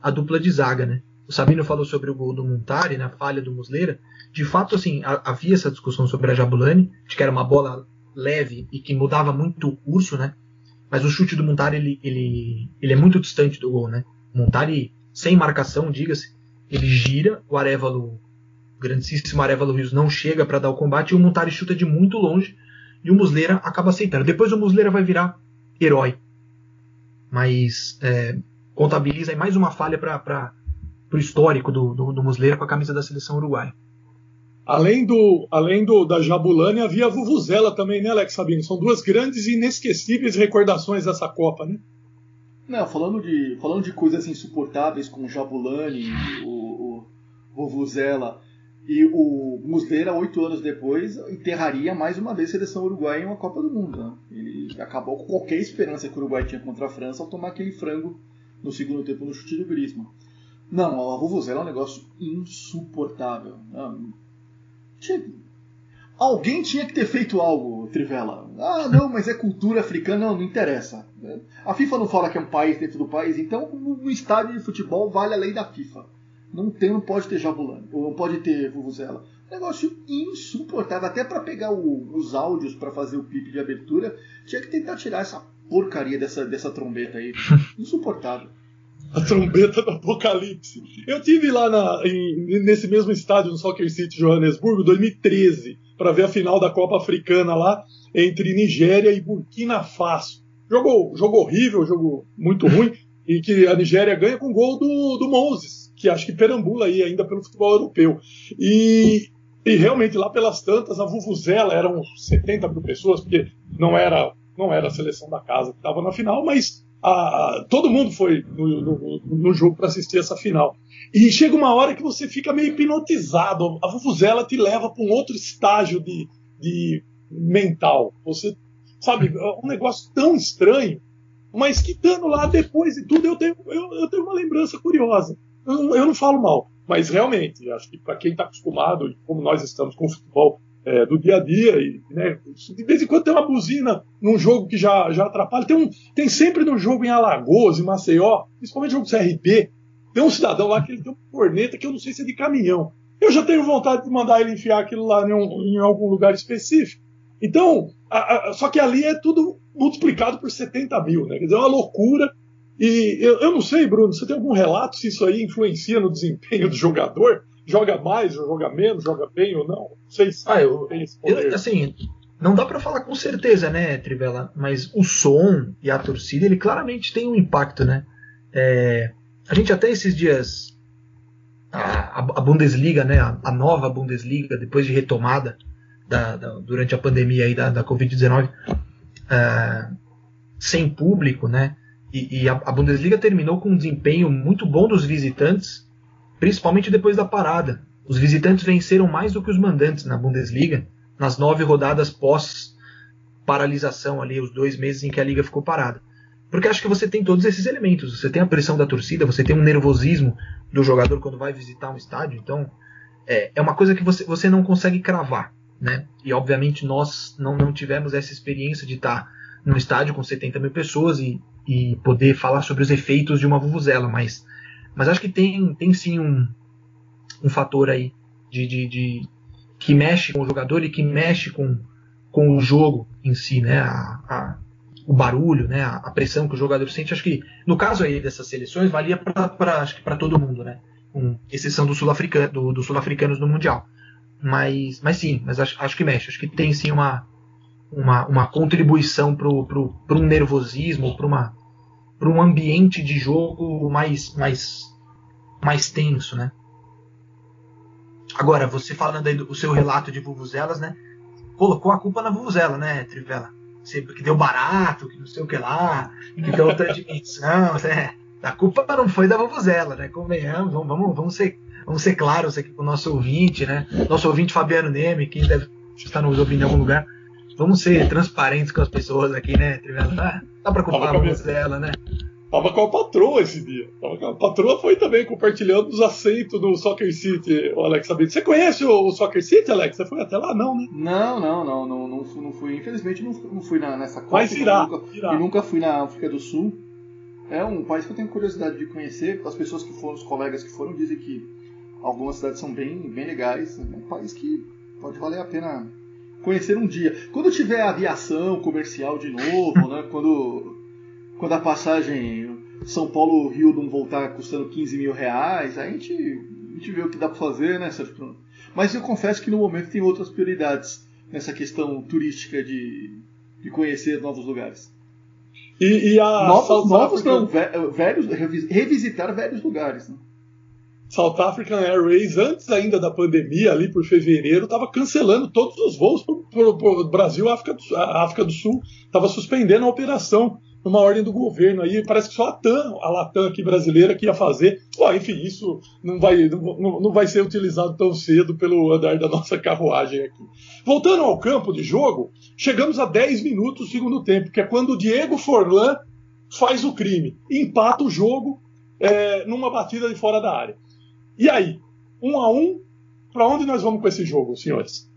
a dupla de zaga, né? O Sabino falou sobre o gol do Montari, na falha do Muslera. De fato, assim, havia essa discussão sobre a Jabulani, de que era uma bola leve e que mudava muito o curso, né? Mas o chute do Montari, ele, ele, ele é muito distante do gol, né? O Montari, sem marcação, diga-se, ele gira, o Arevalo, o grandíssimo Arevalo Rios não chega para dar o combate e o Montari chuta de muito longe e o Muslera acaba aceitando. Depois o Muslera vai virar herói. Mas é, contabiliza mais uma falha para o histórico do, do, do Muslera com a camisa da seleção uruguaia. Além, do, além do, da Jabulani, havia a Vuvuzela também, né, Alex Sabino? São duas grandes e inesquecíveis recordações dessa Copa, né? Não, falando de, falando de coisas insuportáveis como Jabulani, o, o Vuvuzela e o Muslera, oito anos depois, enterraria mais uma vez a seleção uruguaia em uma Copa do Mundo. Né? Ele acabou com qualquer esperança que o Uruguai tinha contra a França ao tomar aquele frango no segundo tempo no chute do Griezmann. Não, a Vuvuzela é um negócio insuportável. Tinha... Alguém tinha que ter feito algo, Trivela. Ah, não, mas é cultura africana, não, não interessa. A FIFA não fala que é um país dentro do país, então no estádio de futebol vale a lei da FIFA. Não tem, não pode ter jabulani, ou não pode ter vuvuzela. Negócio insuportável. Até para pegar o, os áudios para fazer o clipe de abertura, tinha que tentar tirar essa porcaria dessa, dessa trombeta aí. Insuportável a trombeta do apocalipse. Eu tive lá na, em, nesse mesmo estádio no Soccer City Johannesburgo, 2013, para ver a final da Copa Africana lá entre Nigéria e Burkina Faso. Jogo, jogo horrível, jogo muito ruim, e que a Nigéria ganha com gol do, do Moses, que acho que perambula aí ainda pelo futebol europeu. E, e realmente lá pelas tantas, a Vuvuzela eram 70 mil pessoas, porque não era, não era a seleção da casa que estava na final, mas a, todo mundo foi no, no, no jogo para assistir essa final. E chega uma hora que você fica meio hipnotizado. A Vuvuzela te leva para um outro estágio de, de mental. Você sabe, é um negócio tão estranho, mas que estando lá depois de tudo, eu tenho, eu, eu tenho uma lembrança curiosa. Eu, eu, não falo mal, mas realmente, acho que para quem está acostumado, como nós estamos com o futebol é, do dia a dia. E, né, de vez em quando tem uma buzina num jogo que já, já atrapalha. Tem, um, tem sempre no jogo em Alagoas, em Maceió, principalmente jogo CRB, tem um cidadão lá que ele tem uma corneta que eu não sei se é de caminhão. Eu já tenho vontade de mandar ele enfiar aquilo lá em, um, em algum lugar específico. Então, a, a, só que ali é tudo multiplicado por 70 mil, né? Quer dizer, é uma loucura. E eu, eu não sei, Bruno, você tem algum relato se isso aí influencia no desempenho do jogador? Joga mais, ou joga menos, joga bem ou não? Vocês ah, eu, eu, assim, não dá para falar com certeza, né, Trivela? Mas o som e a torcida, ele claramente tem um impacto, né? É, a gente até esses dias a, a Bundesliga, né, a, a, nova Bundesliga, depois de retomada da, da, durante a pandemia aí da, da Covid-19, é, sem público, né? E, e a, a, Bundesliga terminou com um desempenho muito bom dos visitantes, principalmente depois da parada. Os visitantes venceram mais do que os mandantes na Bundesliga nas nove rodadas pós paralisação ali, os dois meses em que a liga ficou parada. Porque acho que você tem todos esses elementos. Você tem a pressão da torcida, você tem um nervosismo do jogador quando vai visitar um estádio. Então, é, é uma coisa que você, você não consegue cravar. Né? E obviamente nós não, não tivemos essa experiência de estar num estádio com 70 mil pessoas e, e poder falar sobre os efeitos de uma vuvuzela, mas, mas acho que tem, tem sim um, um fator aí de, de, de, que mexe com o jogador e que mexe com, com o jogo em si, né? A, a, o barulho, né? A, a, pressão que o jogador sente. Acho que no caso aí dessas seleções valia para acho que para todo mundo, né? Com exceção do sul-africano, do, dos sul-africanos no mundial. Mas, mas sim, mas acho, acho que mexe. Acho que tem sim uma, uma, uma contribuição para um nervosismo, para uma para um ambiente de jogo mais mais mais tenso, né? Agora, você falando aí do seu relato de vuvuzelas, né? Colocou a culpa na vuvuzela, né, Trivela? Você, que deu barato, que não sei o que lá, que deu outra dimensão, né? A culpa não foi da vuvuzela, né? Convenhamos, vamos, vamos, vamos, ser, vamos ser claros aqui com o nosso ouvinte, né? Nosso ouvinte Fabiano Neme, que deve estar nos ouvindo em algum lugar. Vamos ser transparentes com as pessoas aqui, né, Trivela? Dá pra culpar a vuvuzela, né? Tava com a patroa esse dia. A patroa foi também compartilhando os assentos no Soccer City, o Alex Sabino. Você conhece o Soccer City, Alex? Você foi até lá, não, né? Não, não, não, não, não, não fui. Infelizmente não, não fui na, nessa Copa. Mas irá, nunca, irá. E nunca fui na África do Sul. É um país que eu tenho curiosidade de conhecer. As pessoas que foram, os colegas que foram, dizem que algumas cidades são bem, bem legais. É um país que pode valer a pena conhecer um dia. Quando tiver aviação comercial de novo, né? Quando, quando a passagem São Paulo-Rio não voltar custando 15 mil reais, a gente, a gente vê o que dá para fazer, né, Sérgio? Mas eu confesso que no momento tem outras prioridades nessa questão turística de, de conhecer novos lugares. E, e a novos, novos não, ve- velhos, revis- revisitar velhos lugares. Né? South African Airways, antes ainda da pandemia, ali por fevereiro, estava cancelando todos os voos para o Brasil, África do, África do Sul, estava suspendendo a operação numa ordem do governo. Aí parece que só a TAM, a Latam aqui brasileira, que ia fazer. Enfim, isso não vai, não, não vai ser utilizado tão cedo pelo andar da nossa carruagem aqui. Voltando ao campo de jogo, chegamos a 10 minutos do segundo tempo, que é quando o Diego Forlan faz o crime, empata o jogo é, numa batida de fora da área. E aí, um a um, para onde nós vamos com esse jogo, senhores?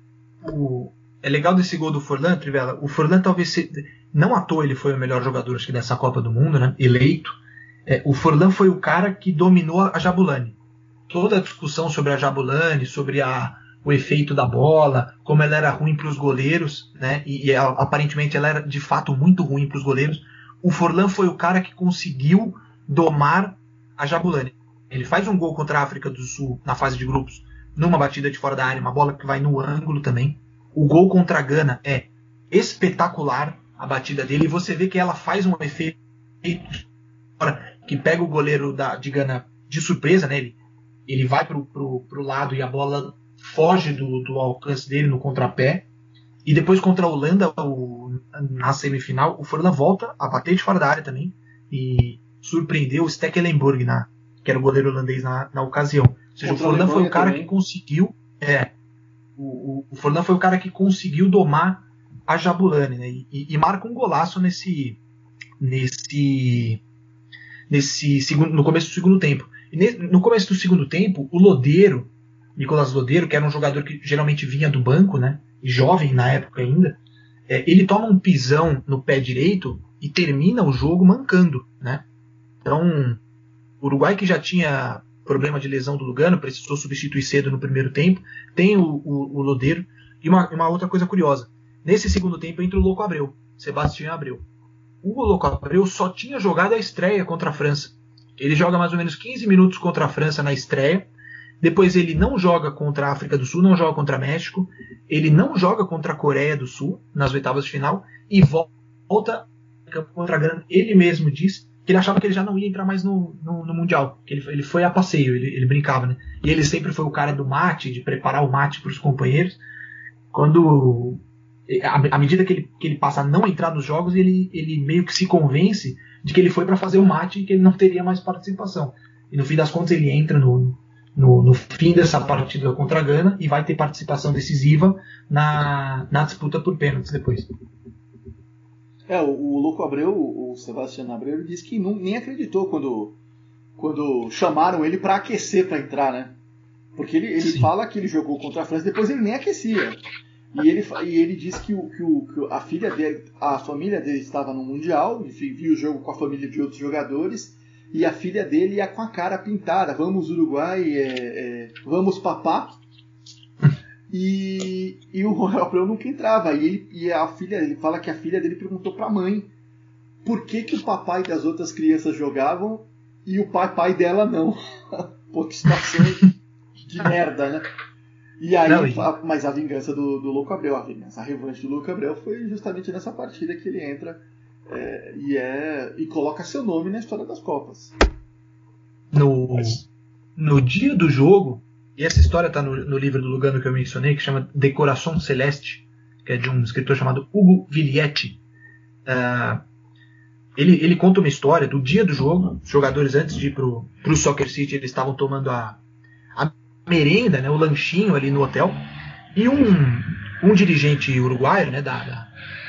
o- é legal desse gol do Forlan, Trivela. O Forlan talvez se, não à toa ele foi o melhor jogador acho que dessa Copa do Mundo, né? Eleito. É, o Forlan foi o cara que dominou a Jabulani. Toda a discussão sobre a Jabulani, sobre a, o efeito da bola, como ela era ruim para os goleiros, né? E, e aparentemente ela era de fato muito ruim para os goleiros. O Forlan foi o cara que conseguiu domar a Jabulani. Ele faz um gol contra a África do Sul na fase de grupos, numa batida de fora da área, uma bola que vai no ângulo também. O gol contra a Gana é espetacular a batida dele e você vê que ela faz um efeito que pega o goleiro da, de Gana de surpresa, né? Ele, ele vai pro, pro, pro lado e a bola foge do, do alcance dele no contrapé. E depois contra a Holanda, o- na semifinal, o Forlan volta a bater de fora da área também e surpreendeu o Stekelenburg, na, que era o goleiro holandês na, na ocasião. Ou seja, Contra o Forlan foi o cara também. que conseguiu. É, o, o, o Forlan foi o cara que conseguiu domar a Jabulani, né? E, e marca um golaço nesse. nesse. nesse segundo, no começo do segundo tempo. E ne- no começo do segundo tempo, o Lodeiro, Nicolas Lodeiro, que era um jogador que geralmente vinha do banco, né? e Jovem na época ainda, é, ele toma um pisão no pé direito e termina o jogo mancando, né? Então, o Uruguai que já tinha problema de lesão do Lugano, precisou substituir cedo no primeiro tempo, tem o, o, o Lodeiro. E uma, uma outra coisa curiosa, nesse segundo tempo entra o Louco Abreu, Sebastião Abreu. O Louco Abreu só tinha jogado a estreia contra a França. Ele joga mais ou menos 15 minutos contra a França na estreia. Depois ele não joga contra a África do Sul, não joga contra México. Ele não joga contra a Coreia do Sul nas oitavas de final e volta contra a Gana. Ele mesmo disse que ele achava que ele já não ia entrar mais no, no, no Mundial. Que ele, ele foi a passeio, ele, ele brincava, né? E ele sempre foi o cara do mate, de preparar o mate para os companheiros. Quando à medida que ele, que ele passa a não entrar nos jogos, ele, ele meio que se convence de que ele foi para fazer o mate e que ele não teria mais participação. E no fim das contas ele entra no, no, no, fim dessa partida contra a Gana e vai ter participação decisiva na, na disputa por pênaltis depois. É, o, o Louco Abreu, o Sebastião Abreu, ele disse que não, nem acreditou quando, quando chamaram ele para aquecer para entrar, né? Porque ele, ele fala que ele jogou contra a França, depois ele nem aquecia. E ele, e ele disse que, o, que, o, que a filha dele, a família dele estava no Mundial, viu o jogo com a família de outros jogadores, e a filha dele ia com a cara pintada, vamos Uruguai, é, é, vamos papá. E, e o Abreu nunca entrava. E, ele, e a filha, ele fala que a filha dele perguntou para a mãe por que, que o papai das outras crianças jogavam e o pai pai dela não. Pô, que situação de merda, né? E aí, não, e... mas a vingança do, do Louco Abreu, a vingança, a revanche do Louco Abreu foi justamente nessa partida que ele entra é, e, é, e coloca seu nome na história das Copas. No, no dia do jogo, e essa história está no, no, livro do Lugano que eu mencionei, que chama Decoração Celeste, que é de um escritor chamado Hugo Viglietti. Uh, ele, ele conta uma história do dia do jogo. Os jogadores, antes de ir para o Soccer City, eles estavam tomando a, a merenda, né, o lanchinho ali no hotel. E um, um dirigente uruguaio, né, da, da,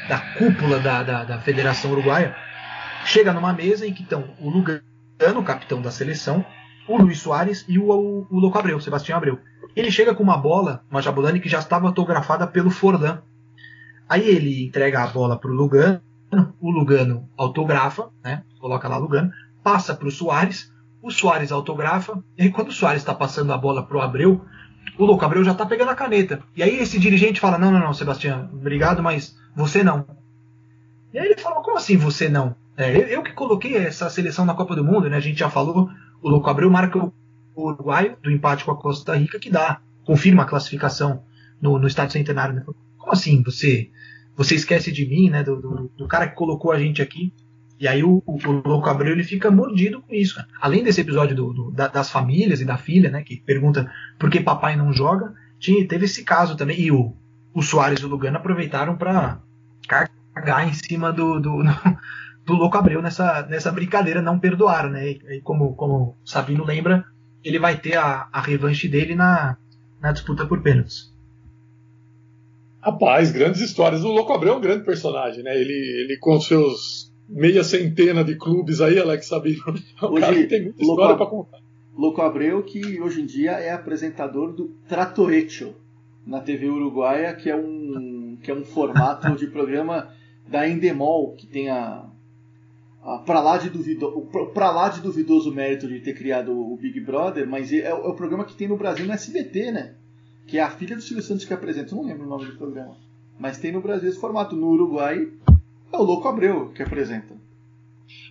da cúpula da, da, da, Federação Uruguaia, chega numa mesa em que estão o Lugano, capitão da seleção, o Luiz Soares e o, o, o Louco Abreu, Sebastião Abreu. Ele chega com uma bola, uma jabulani, que já estava autografada pelo Forlan. Aí ele entrega a bola para o Lugano, o Lugano autografa, né, coloca lá Lugano, passa para o Soares, o Soares autografa, e aí quando o Soares está passando a bola pro Abreu, o Louco Abreu já está pegando a caneta. E aí esse dirigente fala: Não, não, não, Sebastião, obrigado, mas você não. E aí ele fala: Como assim você não? É, eu, eu, que coloquei essa seleção na Copa do Mundo, né? A gente já falou, o Louco Abreu marca o Uruguai do empate com a Costa Rica que dá, confirma a classificação no, no Estádio Centenário. Né? Como assim você você esquece de mim, né? Do, do, do cara que colocou a gente aqui. E aí o, o, o ele fica mordido com isso. Além desse episódio do, da, das famílias e da filha, né, que pergunta por que papai não joga, tinha, teve esse caso também. E o, o Soares e o Lugano aproveitaram para cagar em cima do, do, do Louco Abreu nessa, nessa brincadeira, não perdoaram. Né? E, como, como o Sabino lembra, ele vai ter a, a revanche dele na, na disputa por pênaltis. Rapaz, grandes histórias. O Louco Abreu é um grande personagem, né? Ele, ele com seus meia centena de clubes aí, Alex Sabino. O hoje, cara que tem muita história para contar. Louco Abreu, que hoje em dia é apresentador do Tratoecho na TV Uruguaia, que é um, que é um formato de programa da Endemol, que tem a, a para lá, de duvido, pra lá de duvidoso mérito de ter criado o Big Brother, mas é, é, o programa que tem no Brasil no SBT, né? Que é a filha do Silvio Santos que apresenta, eu não lembro o nome do programa. Mas tem no Brasil esse formato. No Uruguai é o Louco Abreu que apresenta.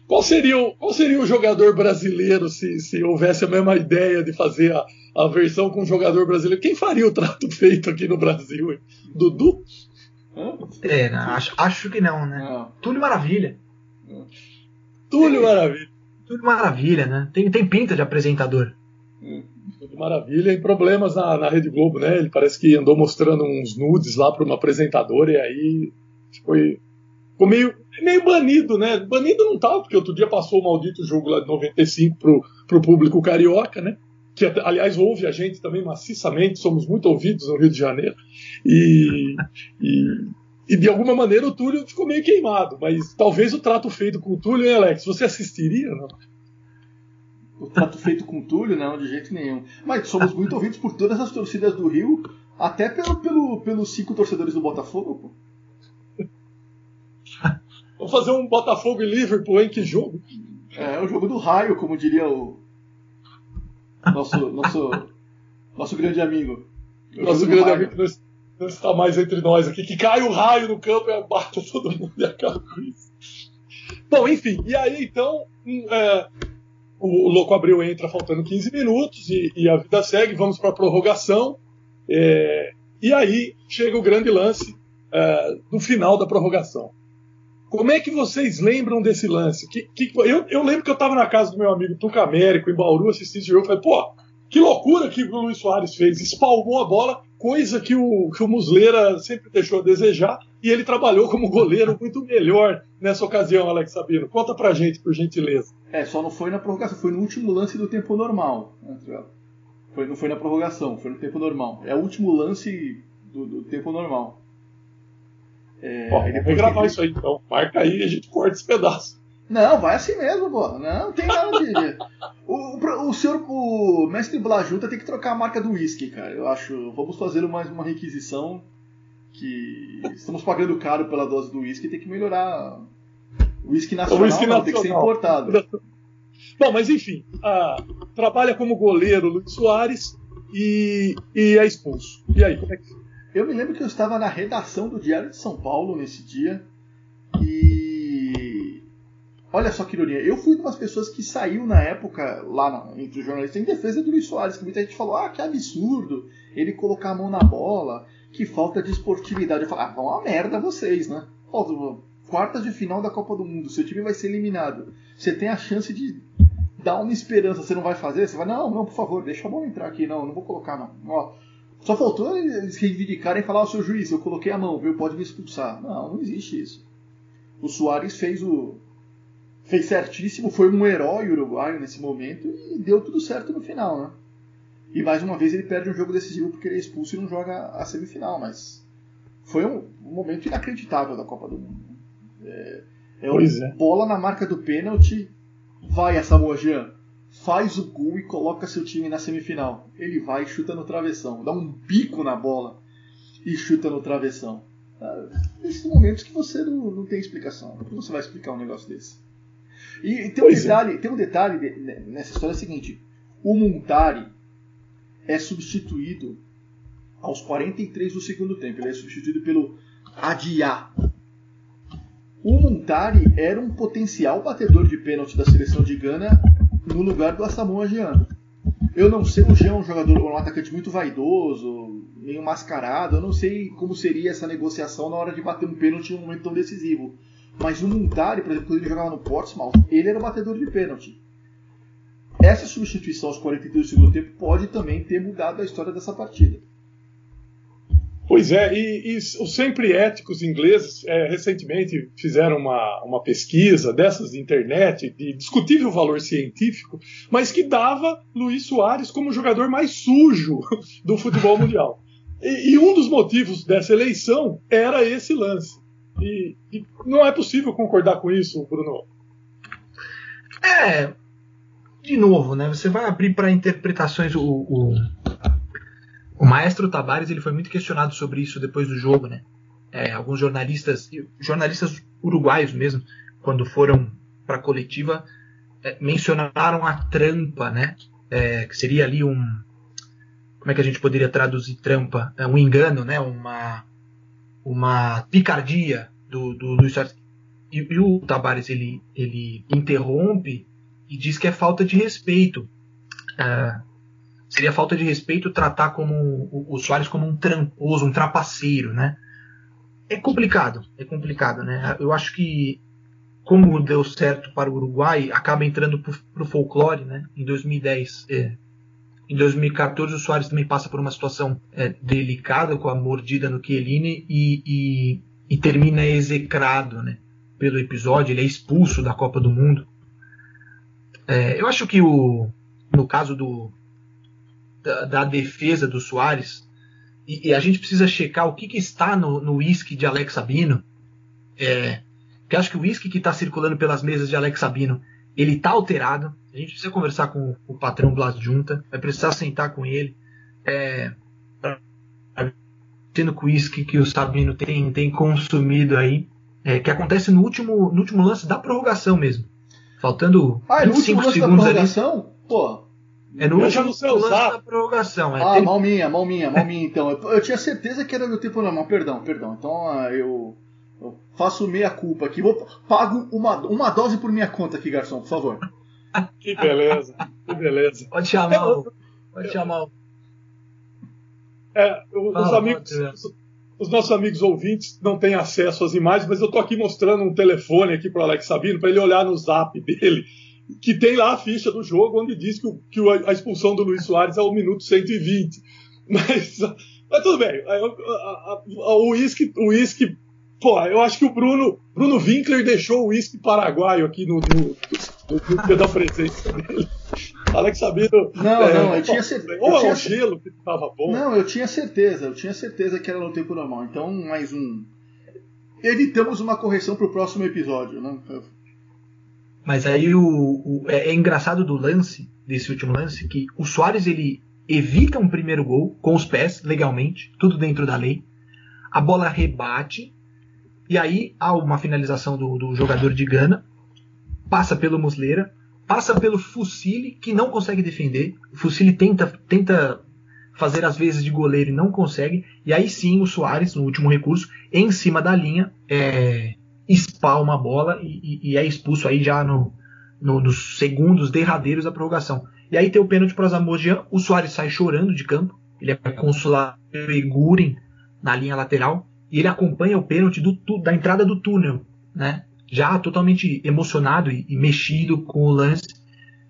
Qual seria o, qual seria o jogador brasileiro se, se houvesse a mesma ideia de fazer a, a versão com o jogador brasileiro? Quem faria o trato feito aqui no Brasil? Hein? Dudu? É, não, acho, acho que não, né? Não. Túlio Maravilha. Túlio Maravilha. Túlio Maravilha, né? Tem, tem pinta de apresentador. Túlio Maravilha e problemas na, na Rede Globo, né? Ele parece que andou mostrando uns nudes lá para uma apresentadora e aí foi ficou meio, meio banido, né? Banido não tá, porque outro dia passou o maldito jogo lá de 95 pro, pro público carioca, né? Que, aliás, ouve a gente também maciçamente, somos muito ouvidos no Rio de Janeiro. E, e, e de alguma maneira o Túlio ficou meio queimado, mas talvez o trato feito com o Túlio, hein, Alex? Você assistiria, não? O trato feito com o Túlio, não, de jeito nenhum. Mas somos muito ouvidos por todas as torcidas do Rio, até pelo, pelo, pelos cinco torcedores do Botafogo, pô. Vamos fazer um Botafogo e Liverpool, hein? Que jogo! É, o jogo do raio, como diria o nosso, nosso, nosso grande amigo. Nosso grande amigo não, está mais entre nós aqui. Que cai o raio no campo e bata todo mundo e acaba com isso. Bom, enfim, e aí então hum, é, o, o Louco Abreu entra faltando 15 minutos e, e a vida segue, vamos para a prorrogação. É, e aí chega o grande lance é, do final da prorrogação. Como é que vocês lembram desse lance? Que, que, eu, eu, lembro que eu estava na casa do meu amigo Tuca Américo, em Bauru, assistindo esse jogo. Falei, pô, que loucura que o Luiz Soares fez. Espalmou a bola, coisa que o, que o Musleira sempre deixou a desejar. e ele trabalhou como goleiro muito melhor nessa ocasião, Alex Sabino. Conta pra gente, por gentileza. É, só não foi na prorrogação, foi no último lance do tempo normal. né, Foi, não foi na prorrogação, foi no tempo normal. É o último lance do, do tempo normal. É, vamos depois gravar isso aí então. Marca aí e a gente corta esse pedaço. Não, vai assim mesmo, pô. Não, tem nada de. O, o, o senhor, o mestre Blajuta tem que trocar a marca do whisky, cara. Eu acho. Vamos fazer mais uma requisição que estamos pagando caro pela dose do whisky, tem que melhorar. O whisky nacional, whisky não, tem que ser nacional. importado. Bom, mas enfim, ah, trabalha como goleiro Luiz Soares e, e é expulso. E aí, como é que Eu me lembro que eu estava na redação do Diário de São Paulo nesse dia e. Olha só que ironia, eu fui uma das pessoas que saiu na época, lá na- entre os jornalistas, em defesa do Luiz Soares, que muita gente falou: ah, que absurdo ele colocar a mão na bola, que falta de esportividade. Eu falei: ah, vão a merda vocês, né? Quartas de final da Copa do Mundo, seu time vai ser eliminado. Você tem a chance de dar uma esperança, você não vai fazer? Você vai, não, não, por favor, deixa a mão entrar aqui, não, não vou colocar, não. Ó, só faltou eles reivindicarem e falar, ó, seu juiz, eu coloquei a mão, viu? Pode me expulsar. Não, não existe isso. O Soares fez o. fez certíssimo, foi um herói uruguaio nesse momento e deu tudo certo no final, né? E mais uma vez ele perde um jogo decisivo porque ele é expulso e não joga a semifinal, mas foi um, momento inacreditável da Copa do Mundo. É, é o- Pois é. bola na marca do pênalti, vai a Samoa Jean, faz o gol e coloca seu time na semifinal. Ele vai e chuta no travessão, dá um bico na bola e chuta no travessão. Ah, Esses momentos que você não, não tem explicação. Como você vai explicar um negócio desse? E, e tem um Pois é. detalhe, tem um detalhe de- ne- nessa história é o seguinte: o Montari é substituído aos 43 do segundo tempo. Ele é substituído pelo Adiá. O Montari era um potencial batedor de pênalti da seleção de Gana no lugar do Asamoah Gyan. Eu não sei, o Jean é um jogador, um atacante muito vaidoso, meio mascarado. Eu não sei como seria essa negociação na hora de bater um pênalti em um momento tão decisivo. Mas o Montari, por exemplo, quando ele jogava no Portsmouth, ele era batedor de pênalti. Essa substituição aos 42 do segundo tempo pode também ter mudado a história dessa partida. Pois é, e, e os sempre éticos ingleses é, recentemente fizeram uma, uma pesquisa dessas de internet, de discutível valor científico, mas que dava Luiz Soares como o jogador mais sujo do futebol mundial. E, e um dos motivos dessa eleição era esse lance. E, e não é possível concordar com isso, Bruno. É, de novo, né? Você vai abrir para interpretações. O, o, o maestro Tabares ele foi muito questionado sobre isso depois do jogo, né? É, alguns jornalistas, jornalistas uruguaios mesmo, quando foram para a coletiva, é, mencionaram a trampa, né? É, que seria ali um, como é que a gente poderia traduzir trampa? É um engano, né? Uma uma picardia do, do. E, e o Tabares ele, ele interrompe e diz que é falta de respeito. Ah, seria falta de respeito tratar como o, o Soares como um tramposo, um trapaceiro, né? É complicado, é complicado, né? Eu acho que como deu certo para o Uruguai, acaba entrando para o folclore, né? Em 2010, é, em 2014 o Soares também passa por uma situação é, delicada com a mordida no Chiellini e, e, e termina execrado, né? Pelo episódio, ele é expulso da Copa do Mundo. É, eu acho que o, no caso do, da, da defesa do Soares, e, e, a gente precisa checar o que, que está no, whisky de Alex Sabino. É, porque acho que o whisky que está circulando pelas mesas de Alex Sabino, ele está alterado. A gente precisa conversar com o patrão Blas Junta, vai precisar sentar com ele. É, tendo com o whisky que o Sabino tem, tem consumido aí, é, que acontece no último, no último lance da prorrogação mesmo. Faltando Ah, é no último 25 lance da segundos ali. prorrogação? Pô. É no último lance zap. da prorrogação. É, Ah, tem- mal minha, mal minha, mal minha então. Eu, eu tinha certeza que era no tempo normal. Perdão, perdão. Então ah, eu, eu faço meia culpa aqui. Vou pago uma, uma dose por minha conta aqui, garçom, por favor. Que beleza, que beleza. Pode chamar, Eu- pode chamar. É, os, Fala, amigos, os, os nossos amigos ouvintes não têm acesso às imagens, mas eu tô aqui mostrando um telefone aqui para Alex Sabino para ele olhar no zap dele, que tem lá a ficha do jogo onde diz que, o- que a expulsão do Luiz Soares é o minuto 120. Mas, mas tudo bem. O uísque Pô, eu acho que o Bruno, Bruno Winkler deixou o uísque paraguaio aqui no, no, no, no dia da presença dele. Alex Sabino. Não, é, não, eu tinha certeza. Ou eu é tinha o gelo que tava bom. Não, eu tinha certeza, eu tinha certeza que era no tempo normal. Então, mais um. Evitamos uma correção pro próximo episódio, né? Mas aí o, o- é, é engraçado do lance, desse último lance, que o Soares ele evita um primeiro gol com os pés, legalmente, tudo dentro da lei. A bola rebate, e aí há uma finalização do, do jogador de Gana, passa pelo Muslera, passa pelo Fucile, que não consegue defender. O Fucile tenta, tenta fazer as vezes de goleiro e não consegue. E aí sim o Soares, no último recurso, em cima da linha, é, espalma a bola e, e- é expulso aí já no, no- nos segundos derradeiros da prorrogação. E aí tem o pênalti para o Zamorgian, o Soares sai chorando de campo, ele é consulado pelo Iguren na linha lateral e ele acompanha o pênalti do da entrada do túnel, né? Já totalmente emocionado e, e mexido com o lance,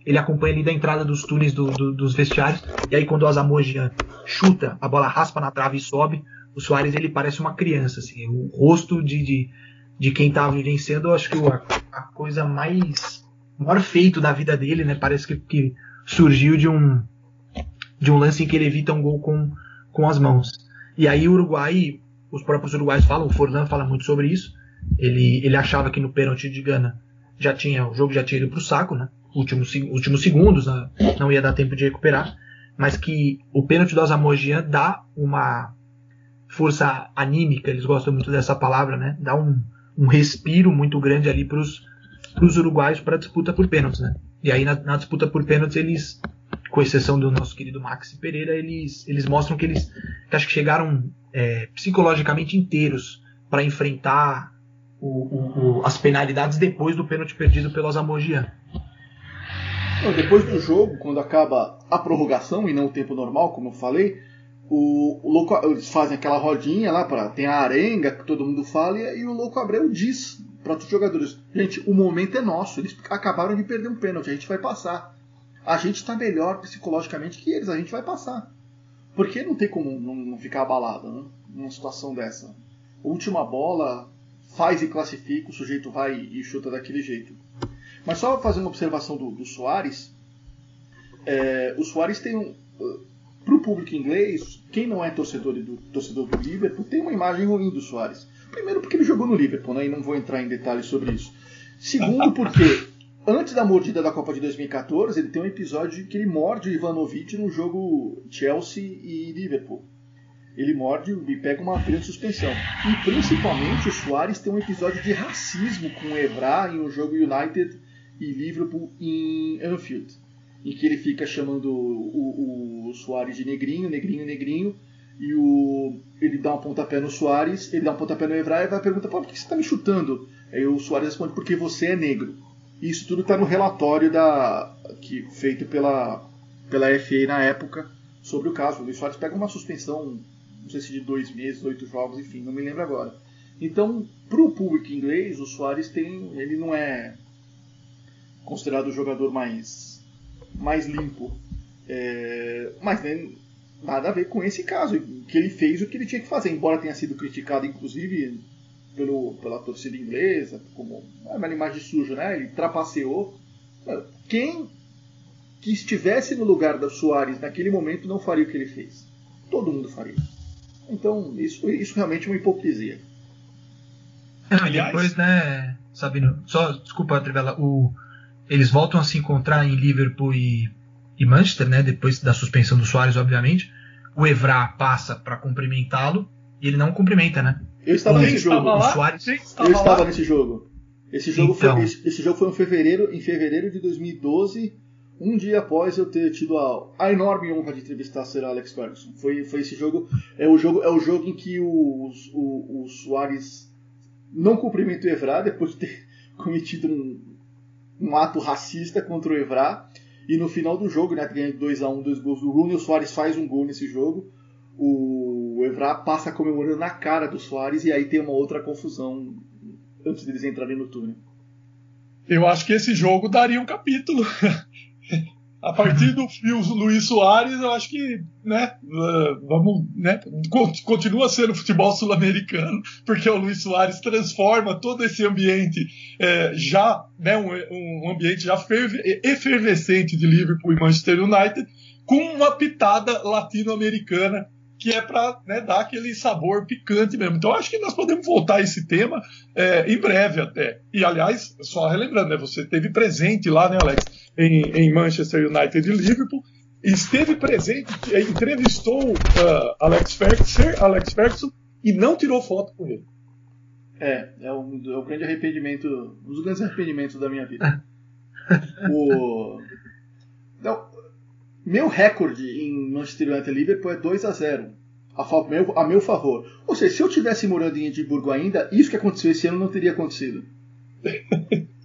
ele acompanha ali da entrada dos túneis do- do- dos vestiários e aí quando o Azamojian chuta, a bola raspa na trave e sobe, o Soares ele parece uma criança, assim, o rosto de, de, de quem tá vivenciando, eu acho que a, a coisa mais o maior feito da vida dele, né? Parece que, que surgiu de um de um lance em que ele evita um gol com, com as mãos. E aí o Uruguai, os próprios uruguaios falam, o Forlan fala muito sobre isso. Ele, ele achava que no pênalti de Gana já tinha o jogo já tinha ido pro saco, né? Últimos, últimos segundos, né? não ia dar tempo de recuperar, mas que o pênalti do Azamojian dá uma força anímica, eles gostam muito dessa palavra, né? Dá um, um respiro muito grande ali para os uruguaios para a disputa por pênaltis, né? E aí na, na disputa por pênaltis eles, com exceção do nosso querido Maxi Pereira, eles, eles mostram que eles que acho que chegaram é, psicologicamente inteiros para enfrentar o- o- o- as penalidades depois do pênalti perdido pelo Azamojian. Não, Depois do jogo, quando acaba a prorrogação e não o tempo normal, como eu falei, o, o louco, eles fazem aquela rodinha lá para tem a arenga que todo mundo fala e, e o louco Abreu diz para os jogadores: gente, o momento é nosso. Eles acabaram de perder um pênalti, a gente vai passar. A gente está melhor psicologicamente que eles, a gente vai passar. Porque não tem como não, ficar abalado né, numa situação dessa. Última bola, faz e classifica, o sujeito vai e chuta daquele jeito. Mas só fazer uma observação do, do Soares. É, o Soares tem um. Para o público inglês, quem não é torcedor do, torcedor do Liverpool tem uma imagem ruim do Soares. Primeiro, porque ele jogou no Liverpool, né, e não vou entrar em detalhes sobre isso. Segundo, porque antes da mordida da Copa de 2014, ele tem um episódio que ele morde o Ivanovic no jogo Chelsea e Liverpool. Ele morde e pega uma pena de suspensão. E principalmente o Soares tem um episódio de racismo com o Evra em um jogo United e Liverpool em Anfield. Em que ele fica chamando o, o, o Soares de negrinho, negrinho, negrinho. E o, ele dá um pontapé no Soares, ele dá um pontapé no Evra e vai perguntar: por que você está me chutando? Aí o Soares responde: Porque você é negro. Isso tudo está no relatório da, que, feito pela, pela FA na época sobre o caso. O Luiz Soares pega uma suspensão, não sei se de dois meses, oito jogos, enfim, não me lembro agora. Então, para o público inglês, o Soares tem, ele não é considerado o jogador mais, mais limpo. É, mas né, nada a ver com esse caso, que ele fez o que ele tinha que fazer, embora tenha sido criticado, inclusive, pelo, pela torcida inglesa, como é uma imagem suja, né? Ele trapaceou. Quem que estivesse no lugar da Soares naquele momento não faria o que ele fez. Todo mundo faria. Então, isso, isso realmente é uma hipocrisia. Não, e depois, né, Sabino, só, desculpa, Trivela, o, eles voltam a se encontrar em Liverpool e, e Manchester, né, depois da suspensão do Soares, obviamente. O Evra passa para cumprimentá-lo e ele não cumprimenta, né? Eu estava nesse jogo. o Soares, Eu estava nesse jogo. Esse jogo, Então. foi, esse, esse jogo foi em fevereiro, em fevereiro de 2012, um dia após eu ter tido a, a enorme honra de entrevistar Sir Alex Ferguson. Foi, foi esse jogo. É o jogo, é o jogo em que o, o, o Soares não cumprimenta o Evra depois de ter cometido um, um ato racista contra o Evra. E no final do jogo, né, ganhando 2x1, dois gols do Rooney, o Soares faz um gol nesse jogo. O Evra passa comemorando na cara do Soares e aí tem uma outra confusão antes deles entrarem no túnel. Eu acho que esse jogo daria um capítulo. a partir do fio Luiz Soares, eu acho que, né, vamos, né, continua sendo futebol sul-americano, porque o Luiz Soares transforma todo esse ambiente é, já, né, um, um, ambiente já efervescente de Liverpool e Manchester United, com uma pitada latino-americana que é para né, dar aquele sabor picante mesmo. Então acho que nós podemos voltar a esse tema é, em breve até. E aliás, só relembrando, né, você teve presente lá, né, Alex, em, em Manchester United e Liverpool, esteve presente, entrevistou uh, Alex, Ferguson, Alex Ferguson e não tirou foto com ele. É, é um, é um grande arrependimento, um dos grandes arrependimentos da minha vida. o, não, meu recorde em Manchester United Liverpool é 2 a 0 a, meu, a meu favor. Ou seja, se eu tivesse morando em Edimburgo ainda, isso que aconteceu esse ano não teria acontecido.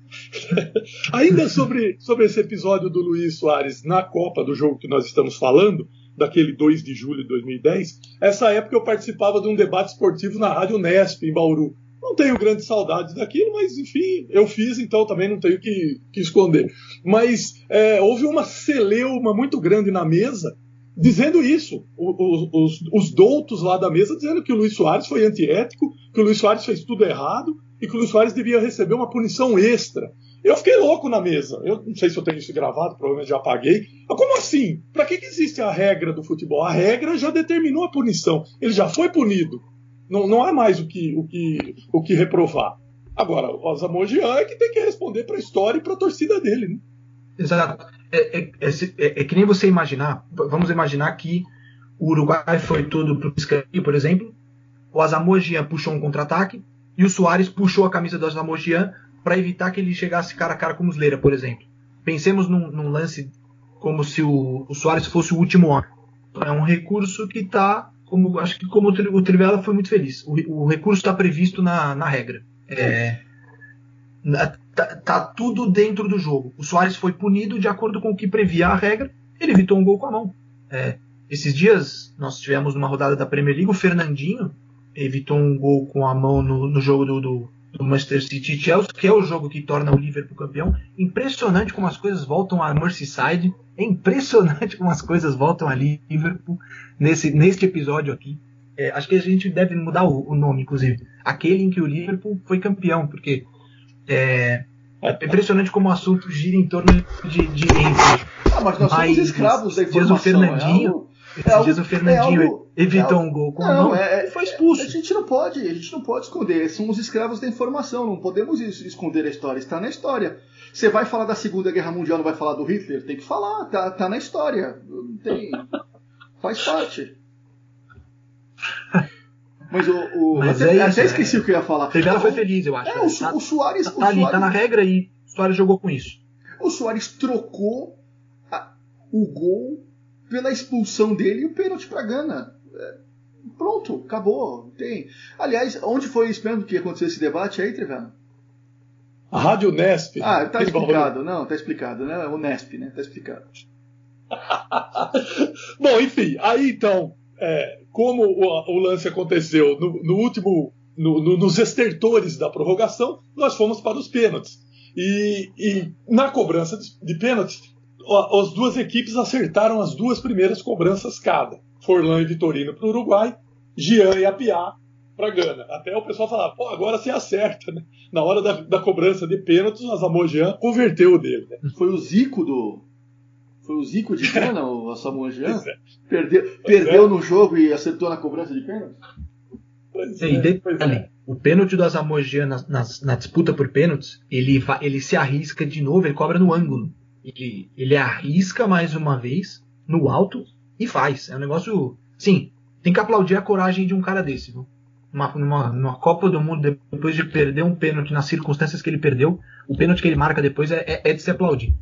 ainda sobre, sobre esse episódio do Luiz Soares na Copa, do jogo que nós estamos falando, daquele 2 de julho de 2010, essa época eu participava de um debate esportivo na Rádio Nesp, em Bauru. Não tenho grandes saudades daquilo, mas enfim, eu fiz, então também não tenho que, que esconder. Mas é, houve uma celeuma muito grande na mesa dizendo isso. Os, os, os, doutos lá da mesa dizendo que o Luiz Soares foi antiético, que o Luiz Soares fez tudo errado e que o Luiz Soares devia receber uma punição extra. Eu fiquei louco na mesa. Eu não sei se eu tenho isso gravado, provavelmente já apaguei. Mas como assim? Para que, que existe a regra do futebol? A regra já determinou a punição. Ele já foi punido. Não, não há mais o que, o, que, o que reprovar. Agora, o Asamoah é que tem que responder para a história e para a torcida dele. Né? Exato. É, é, é, é, que nem você imaginar. Vamos imaginar que o Uruguai foi todo para o escanteio, por exemplo. O Asamoah puxou um contra-ataque e o Soares puxou a camisa do Asamoah para evitar que ele chegasse cara a cara com o Muslera, por exemplo. Pensemos num, num lance como se o, o Soares fosse o último homem. É um recurso que está como acho que como o Trivela foi muito feliz. O, o recurso está previsto na, na regra. É, tá, tá, tudo dentro do jogo. O Soares foi punido de acordo com o que previa a regra. Ele evitou um gol com a mão. É, esses dias nós tivemos numa rodada da Premier League o Fernandinho evitou um gol com a mão no, no jogo do, do, do Manchester City Chelsea, que é o jogo que torna o Liverpool campeão. Impressionante como as coisas voltam a Merseyside. É impressionante como as coisas voltam a Liverpool nesse, neste episódio aqui. É, acho que a gente deve mudar o, o, nome, inclusive. Aquele em que o Liverpool foi campeão, porque é, é impressionante como o assunto gira em torno de, de Ah, mas nós somos escravos da informação. Dias o Fernandinho, é algo, é dias o Fernandinho algo, evitou um gol com não, a mão é, foi expulso. A gente não pode, a gente não pode esconder. Somos escravos da informação, não podemos esconder a história. Está na história. Você vai falar da Segunda Guerra Mundial, não vai falar do Hitler? Tem que falar, tá, tá na história. Não tem. Faz parte. Mas o. o Mas até, é isso, até esqueci é. o que eu ia falar. Ela foi feliz, eu acho. É, o, tá, o Soares. Tá, o ali, Soares, tá na regra e o Soares jogou com isso. O Soares trocou a, o gol pela expulsão dele e o pênalti pra Gana. É, pronto, acabou. Tem. Aliás, onde foi isso mesmo que aconteceu esse debate aí, Trevano? A Rádio Nesp. Ah, tá explicado. Não, tá explicado, né? O Nesp, né? Tá explicado. Bom, enfim, aí então, é, como o, o, lance aconteceu no, no último, no, no, nos estertores da prorrogação, nós fomos para os pênaltis. E, e na cobrança de, pênaltis, as duas equipes acertaram as duas primeiras cobranças cada. Forlan e Vitorino para o Uruguai, Jean e Apiá para Gana. Até o pessoal falava, pô, agora você acerta, né? Na hora da, da cobrança de pênaltis, o Asamoah Jean converteu o dele. Né? Foi o Zico do, foi o Zico de Gana, o Samuel Jean? Perdeu, perdeu no jogo e acertou na cobrança de pênalti? Sim, é, detalhe, o pênalti do Asamoah Jean na, na, na, disputa por pênaltis, ele, ele se arrisca de novo, ele cobra no ângulo. Ele, ele arrisca mais uma vez, no alto, e faz. É um negócio. Sim, tem que aplaudir a coragem de um cara desse. Viu? Uma, numa, numa Copa do Mundo, depois de perder um pênalti nas circunstâncias que ele perdeu, o pênalti que ele marca depois é, é, é de se aplaudir.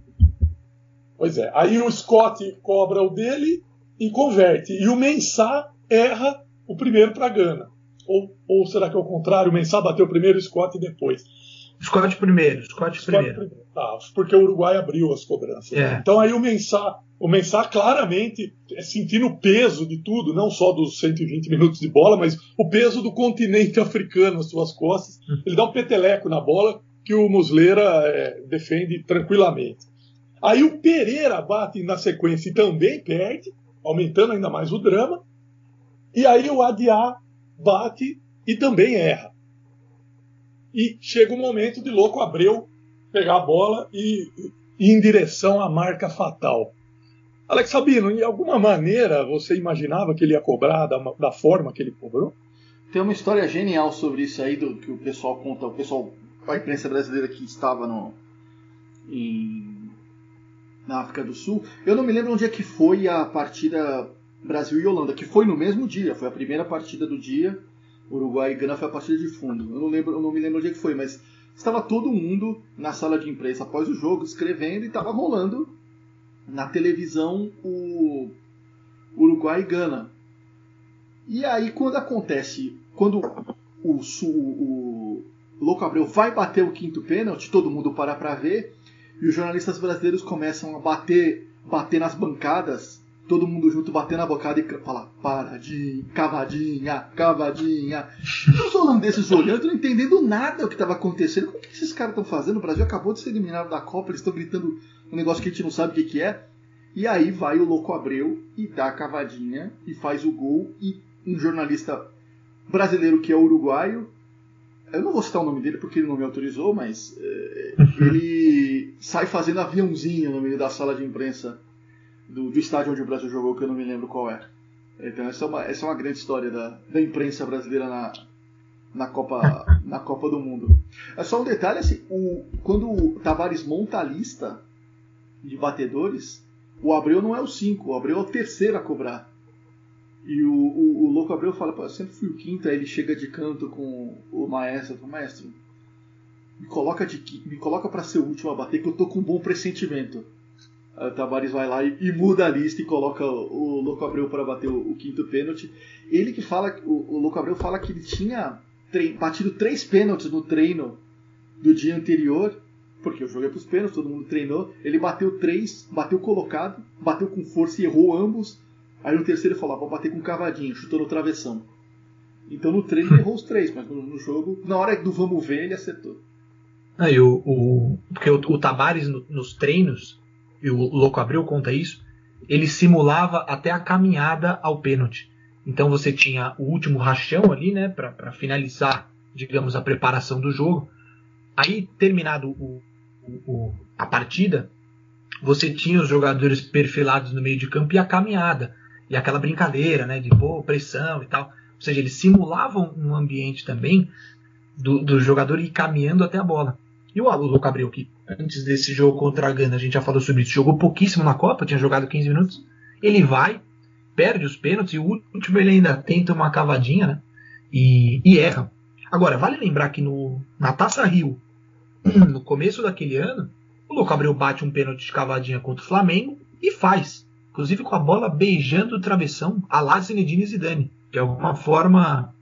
Pois é. Aí o Scott cobra o dele e converte. E o Mensah erra o primeiro para Gana. Ou, ou será que é o contrário? O Mensah bateu primeiro e o Scott depois. Scott primeiro, Scott, Scott primeiro. primeiro. Tá, porque o Uruguai abriu as cobranças. É. Né? Então aí o Mensah, o Mensah claramente é sentindo o peso de tudo, não só dos 120 minutos de bola, mas o peso do continente africano nas suas costas. Hum. Ele dá um peteleco na bola que o Muslera é, defende tranquilamente. Aí o Pereira bate na sequência e também perde, aumentando ainda mais o drama. E aí o Adiá bate e também erra. E chega o momento de Louco Abreu pegar a bola e, ir em direção à marca fatal. Alex Sabino, de alguma maneira você imaginava que ele ia cobrar da, da forma que ele cobrou? Tem uma história genial sobre isso aí do que o pessoal conta, o pessoal, a imprensa brasileira que estava no, em, na África do Sul. Eu não me lembro onde é que foi a partida Brasil e Holanda, que foi no mesmo dia, foi a primeira partida do dia. Uruguai e Gana foi a partida de fundo. Eu não lembro, eu não me lembro onde é que foi, mas estava todo mundo na sala de imprensa após o jogo escrevendo e estava rolando na televisão o Uruguai e Gana. E aí quando acontece, quando o, o, o Louco Abreu vai bater o quinto pênalti, todo mundo para para ver, e os jornalistas brasileiros começam a bater, bater nas bancadas, todo mundo junto batendo na bocada e falar paradinha, cavadinha, cavadinha. E os holandeses olhando, não entendendo nada o que estava acontecendo. O que esses caras estão fazendo? O Brasil acabou de ser eliminado da Copa, eles estão gritando um negócio que a gente não sabe o que, que é. E aí vai o Louco Abreu e dá a cavadinha e faz o gol. E um jornalista brasileiro que é uruguaio, eu não vou citar o nome dele porque ele não me autorizou, mas é, ele sai fazendo aviãozinho no meio da sala de imprensa do, do, estádio onde o Brasil jogou, que eu não me lembro qual é. Então essa é uma, essa é uma grande história da, da imprensa brasileira na, na, Copa, na Copa do Mundo. É só um detalhe, assim, o, quando o Tavares monta a lista de batedores, o Abreu não é o 5, o Abreu é o terceiro a cobrar. E o, o, o Louco Abreu fala, eu sempre fui o quinto, aí ele chega de canto com o maestro, fala, maestro, me coloca, de, me coloca para ser o último a bater que eu tô com um bom pressentimento. Aí o Tavares vai lá e, e, muda a lista e coloca o, o Louco Abreu para bater o, o, quinto pênalti. Ele que fala, o, o Louco Abreu fala que ele tinha batido três pênaltis no treino do dia anterior porque eu joguei pros pênaltis, todo mundo treinou. Ele bateu três, bateu colocado, bateu com força e errou ambos. Aí no terceiro ele falou: ah, vou bater com cavadinho, chutou no travessão. Então no treino ele errou os três, mas no, no, jogo, na hora do vamos ver, ele acertou. Aí o, o, porque o, o Tabares no, nos treinos, e o Louco Abreu conta isso, ele simulava até a caminhada ao pênalti. Então você tinha o último rachão ali, né, para finalizar, digamos, a preparação do jogo. Aí, terminado o, o, a partida, você tinha os jogadores perfilados no meio de campo e a caminhada. E aquela brincadeira, né? De pô, pressão e tal. Ou seja, eles simulavam um ambiente também do, do jogador ir caminhando até a bola. E o Alulo Gabriel, que antes desse jogo contra a Gana, a gente já falou sobre isso, jogou pouquíssimo na Copa, tinha jogado 15 minutos. Ele vai, perde os pênaltis e o último ele ainda tenta uma cavadinha, né? E, e erra. Agora, vale lembrar que no, na Taça Rio, no começo daquele ano, o Abreu bate um pênalti de cavadinha contra o Flamengo e faz. Inclusive com a bola beijando o travessão a lá Zinedine Zidane. De alguma forma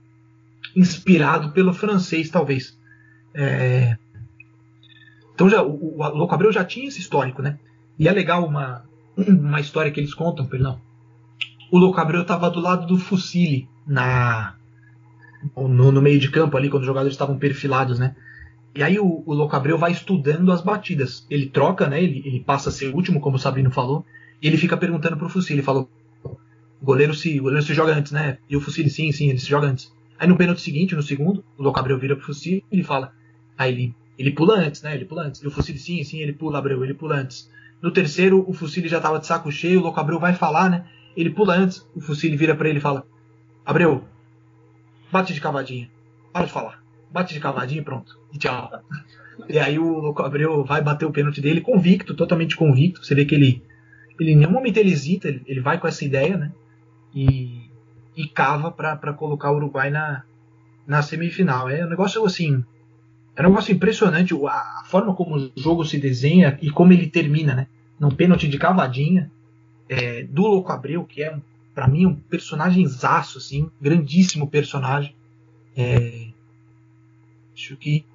inspirado pelo francês, talvez. É... Então já, o, o Louco Abreu já tinha esse histórico, né? E é legal uma, uma história que eles contam, perdão. O Louco Abreu estava do lado do Fucile na no, no, meio de campo ali, quando os jogadores estavam perfilados, né? E aí o, o Louco Abreu vai estudando as batidas. Ele troca, né? Ele, ele passa a ser o último, como o Sabino falou. E ele fica perguntando pro Fusil. Ele falou: o goleiro se, o goleiro se joga antes, né? E o Fusil, sim, sim, ele se joga antes. Aí no pênalti seguinte, no segundo, o Louco Abreu vira pro Fusil e ele fala: aí ele, ele pula antes, né? Ele pula antes. E o Fusil, sim, sim, ele pula, Abreu, ele pula antes. No terceiro, o Fusil já tava de saco cheio, o Louco Abreu vai falar, né? Ele pula antes, o Fusil vira para ele e fala: Abreu, bate de cavadinha, para de falar bate de cavadinha e pronto. E tchau. E aí o Louco Abreu vai bater o pênalti dele convicto, totalmente convicto. Você vê que ele, ele em nenhum momento ele hesita, ele, ele vai com essa ideia, né? E, e cava para colocar o Uruguai na, na semifinal. É um negócio assim. É um negócio impressionante a, a forma como o jogo se desenha e como ele termina, né? Num pênalti de cavadinha é, do Louco Abreu, que é, para mim, um personagem zaço, assim, grandíssimo personagem. É, Acho que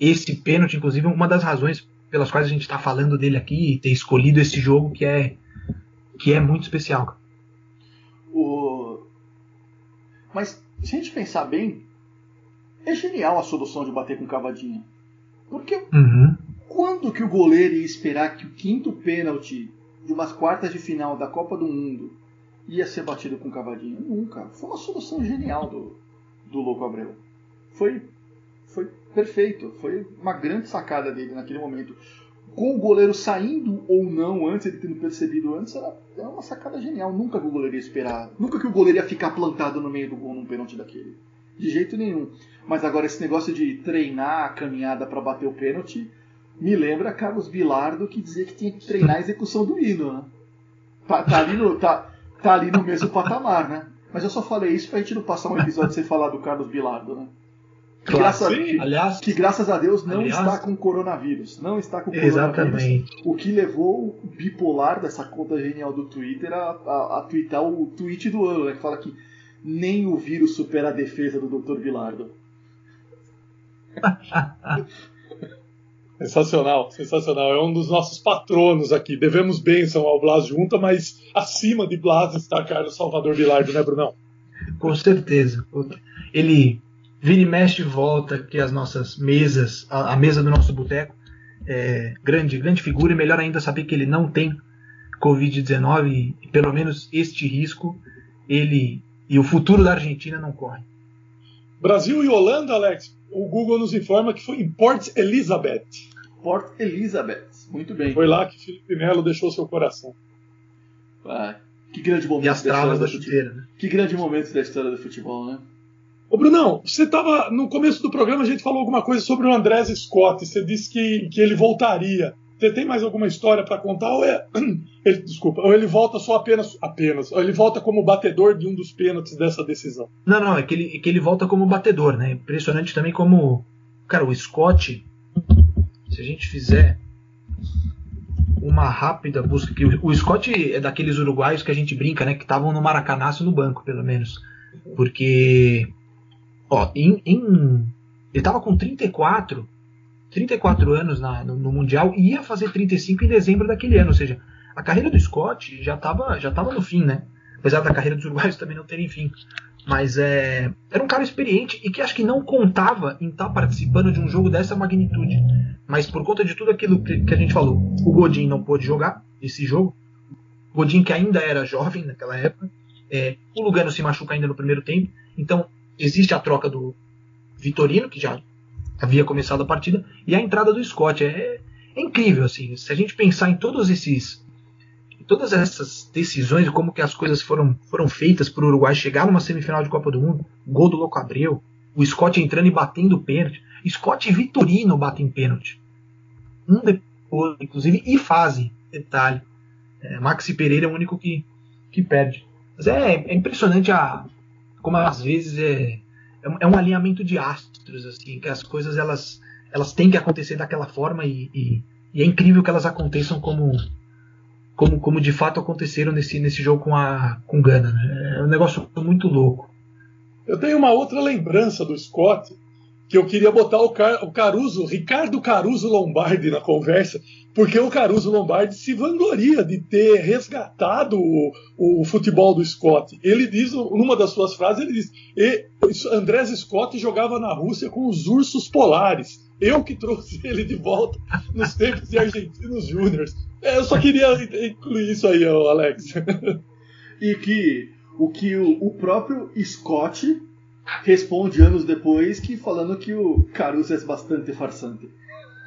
esse pênalti, inclusive, é uma das razões pelas quais a gente está falando dele aqui e ter escolhido esse jogo que é que é muito especial. O... Mas se a gente pensar bem, é genial a solução de bater com cavadinha. Porque uhum. Quando que o goleiro ia esperar que o quinto pênalti de umas quartas de final da Copa do Mundo ia ser batido com cavadinho? Nunca. Foi uma solução genial do, do Louco Abreu. Foi perfeito. Foi uma grande sacada dele naquele momento. Com o goleiro saindo ou não antes, ele tendo percebido antes, era, era uma sacada genial. Nunca que o goleiro ia esperar. Nunca que o goleiro ia ficar plantado no meio do gol num pênalti daquele. De jeito nenhum. Mas agora esse negócio de treinar a caminhada para bater o pênalti me lembra Carlos Bilardo que dizia que tinha que treinar a execução do hino, né? Tá, tá ali, no, tá, tá ali no mesmo patamar, né? Mas eu só falei isso pra gente não passar um episódio sem falar do Carlos Bilardo, né? Claro, que, Aliás- que graças a Deus não aliás- está com coronavírus. Não está com coronavírus. Exatamente. O que levou o bipolar dessa conta genial do Twitter a, a, a twittar o tweet do ano, né? Que fala que nem o vírus supera a defesa do Dr. Bilardo. Sensacional, sensacional. É um dos nossos patronos aqui. Devemos bênção ao Blas Junta, mas acima de Blas está Carlos Salvador Bilardo, né, Brunão? Com certeza. Ele vira e mexe volta aqui as nossas mesas, a, a mesa do nosso boteco. É, grande, grande figura, e melhor ainda saber que ele não tem Covid-19 e, pelo menos este risco ele e o futuro da Argentina não correm. Brasil e Holanda, Alex, o Google nos informa que foi em Port Elizabeth. Port Elizabeth. Muito bem. Foi lá que Felipe Melo deixou seu coração. Ah, que grande momento E as da travas da futebol. chuteira, né? Que grande momento da história do futebol, né? Ô Brunão, você estava no começo do programa, a gente falou alguma coisa sobre o Andrés Scott. Você disse que, que ele voltaria. Você tem mais alguma história para contar? Ou é, ele, desculpa, ou ele volta só apenas, apenas, ou ele volta como batedor de um dos pênaltis dessa decisão? Não, não, é que ele, é que ele volta como batedor, né? Impressionante também como. Cara, o Scott, se a gente fizer uma rápida busca, que o, o Scott é daqueles uruguaios que a gente brinca, né? Que estavam no Maracanaço no banco, pelo menos. Porque. Ó, em. em- ele tava com 34. 34 anos na- no, no Mundial e ia fazer 35 em dezembro daquele ano. Ou seja, a carreira do Scott já estava já tava no fim, né? Apesar da carreira dos uruguaios também não terem fim. Mas é, era um cara experiente e que acho que não contava em estar participando de um jogo dessa magnitude. Mas por conta de tudo aquilo que, que a gente falou, o Godin não pôde jogar esse jogo. O Godin, que ainda era jovem naquela época. É, o Lugano se machuca ainda no primeiro tempo. Então existe a troca do Vitorino, que já havia começado a partida, e a entrada do Scott. É, é incrível, assim. Se a gente pensar em todos esses todas essas decisões, como que as coisas foram, foram feitas para o Uruguai chegar numa semifinal de Copa do Mundo, gol do Louco Abreu, o Scott entrando e batendo pênalti, Scott e Vitorino batem pênalti. Um depois, inclusive, e fazem, detalhe. É, Maxi Pereira é o único que, que perde. Mas é, é impressionante a, como às vezes é, é um- é um alinhamento de astros, assim, que as coisas elas, elas têm que acontecer daquela forma e, e- e é incrível que elas aconteçam como, como, como de fato aconteceram nesse, nesse jogo com a com Gana. Né? É um negócio muito louco. Eu tenho uma outra lembrança do Scott, que eu queria botar o, Car- o Caruso, Ricardo Caruso Lombardi na conversa, porque o Caruso Lombardi se vangloria de ter resgatado o, o futebol do Scott. Ele diz, numa das suas frases, ele diz: "E- Andrés Scott jogava na Rússia com os ursos polares. Eu que trouxe ele de volta nos tempos de Argentinos Júniors. É, Eu só queria incluir isso aí, Alex. E que o que o, o próprio Scott responde anos depois que falando que o Caruso é bastante farsante.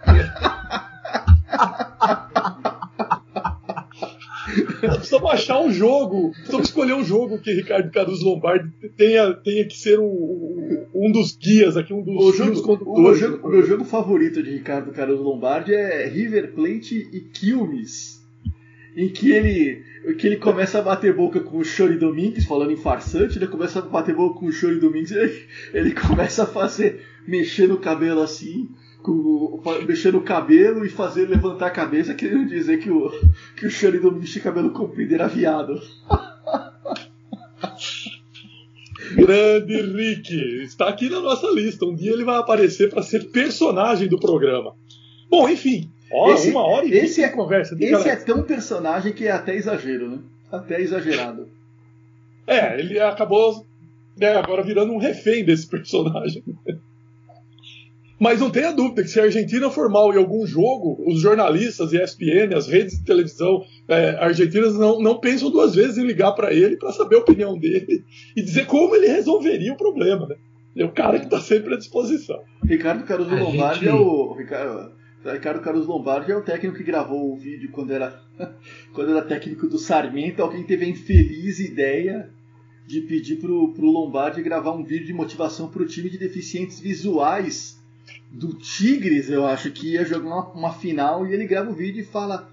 Precisamos achar um jogo. Precisamos escolher um jogo que Ricardo Caruso Lombardi tenha, tenha que ser o- um dos guias aqui, um dos O, jogo, o, meu jogo, o meu jogo favorito de Ricardo Caruso Lombardi é River Plate e Quilmes, em que ele, que ele começa a bater boca com o Chori Domingues, falando em farsante, ele começa a bater boca com o Chori Domingues, ele, ele começa a fazer, mexer no cabelo assim, com, o- mexer no cabelo e fazer levantar a cabeça, querendo dizer que o, que o Chori Domingues tinha cabelo comprido era viado. Grande Rick. Está aqui na nossa lista. Um dia ele vai aparecer para ser personagem do programa. Bom, enfim. Ó, Esse- uma hora e esse é- conversa. Esse é tão personagem que é até exagero, né? Até exagerado. É, ele acabou né, agora virando um refém desse personagem. Mas não tenha dúvida que se a Argentina for mal em algum jogo, os jornalistas, ESPN, as redes de televisão é, argentinas não, não pensam duas vezes em ligar para ele para saber a opinião dele e dizer como ele resolveria o problema. Né? É o cara que está sempre à disposição. Ricardo Caruso Lombardi gente... é o. Ricardo, Ricardo Caruso Lombardi é o técnico que gravou o vídeo quando era, quando era técnico do Sarmento. Alguém teve a infeliz ideia de pedir pro, pro Lombardi gravar um vídeo de motivação para o time de deficientes visuais do Tigres, eu acho, que ia jogar uma, uma final e ele grava o vídeo e fala: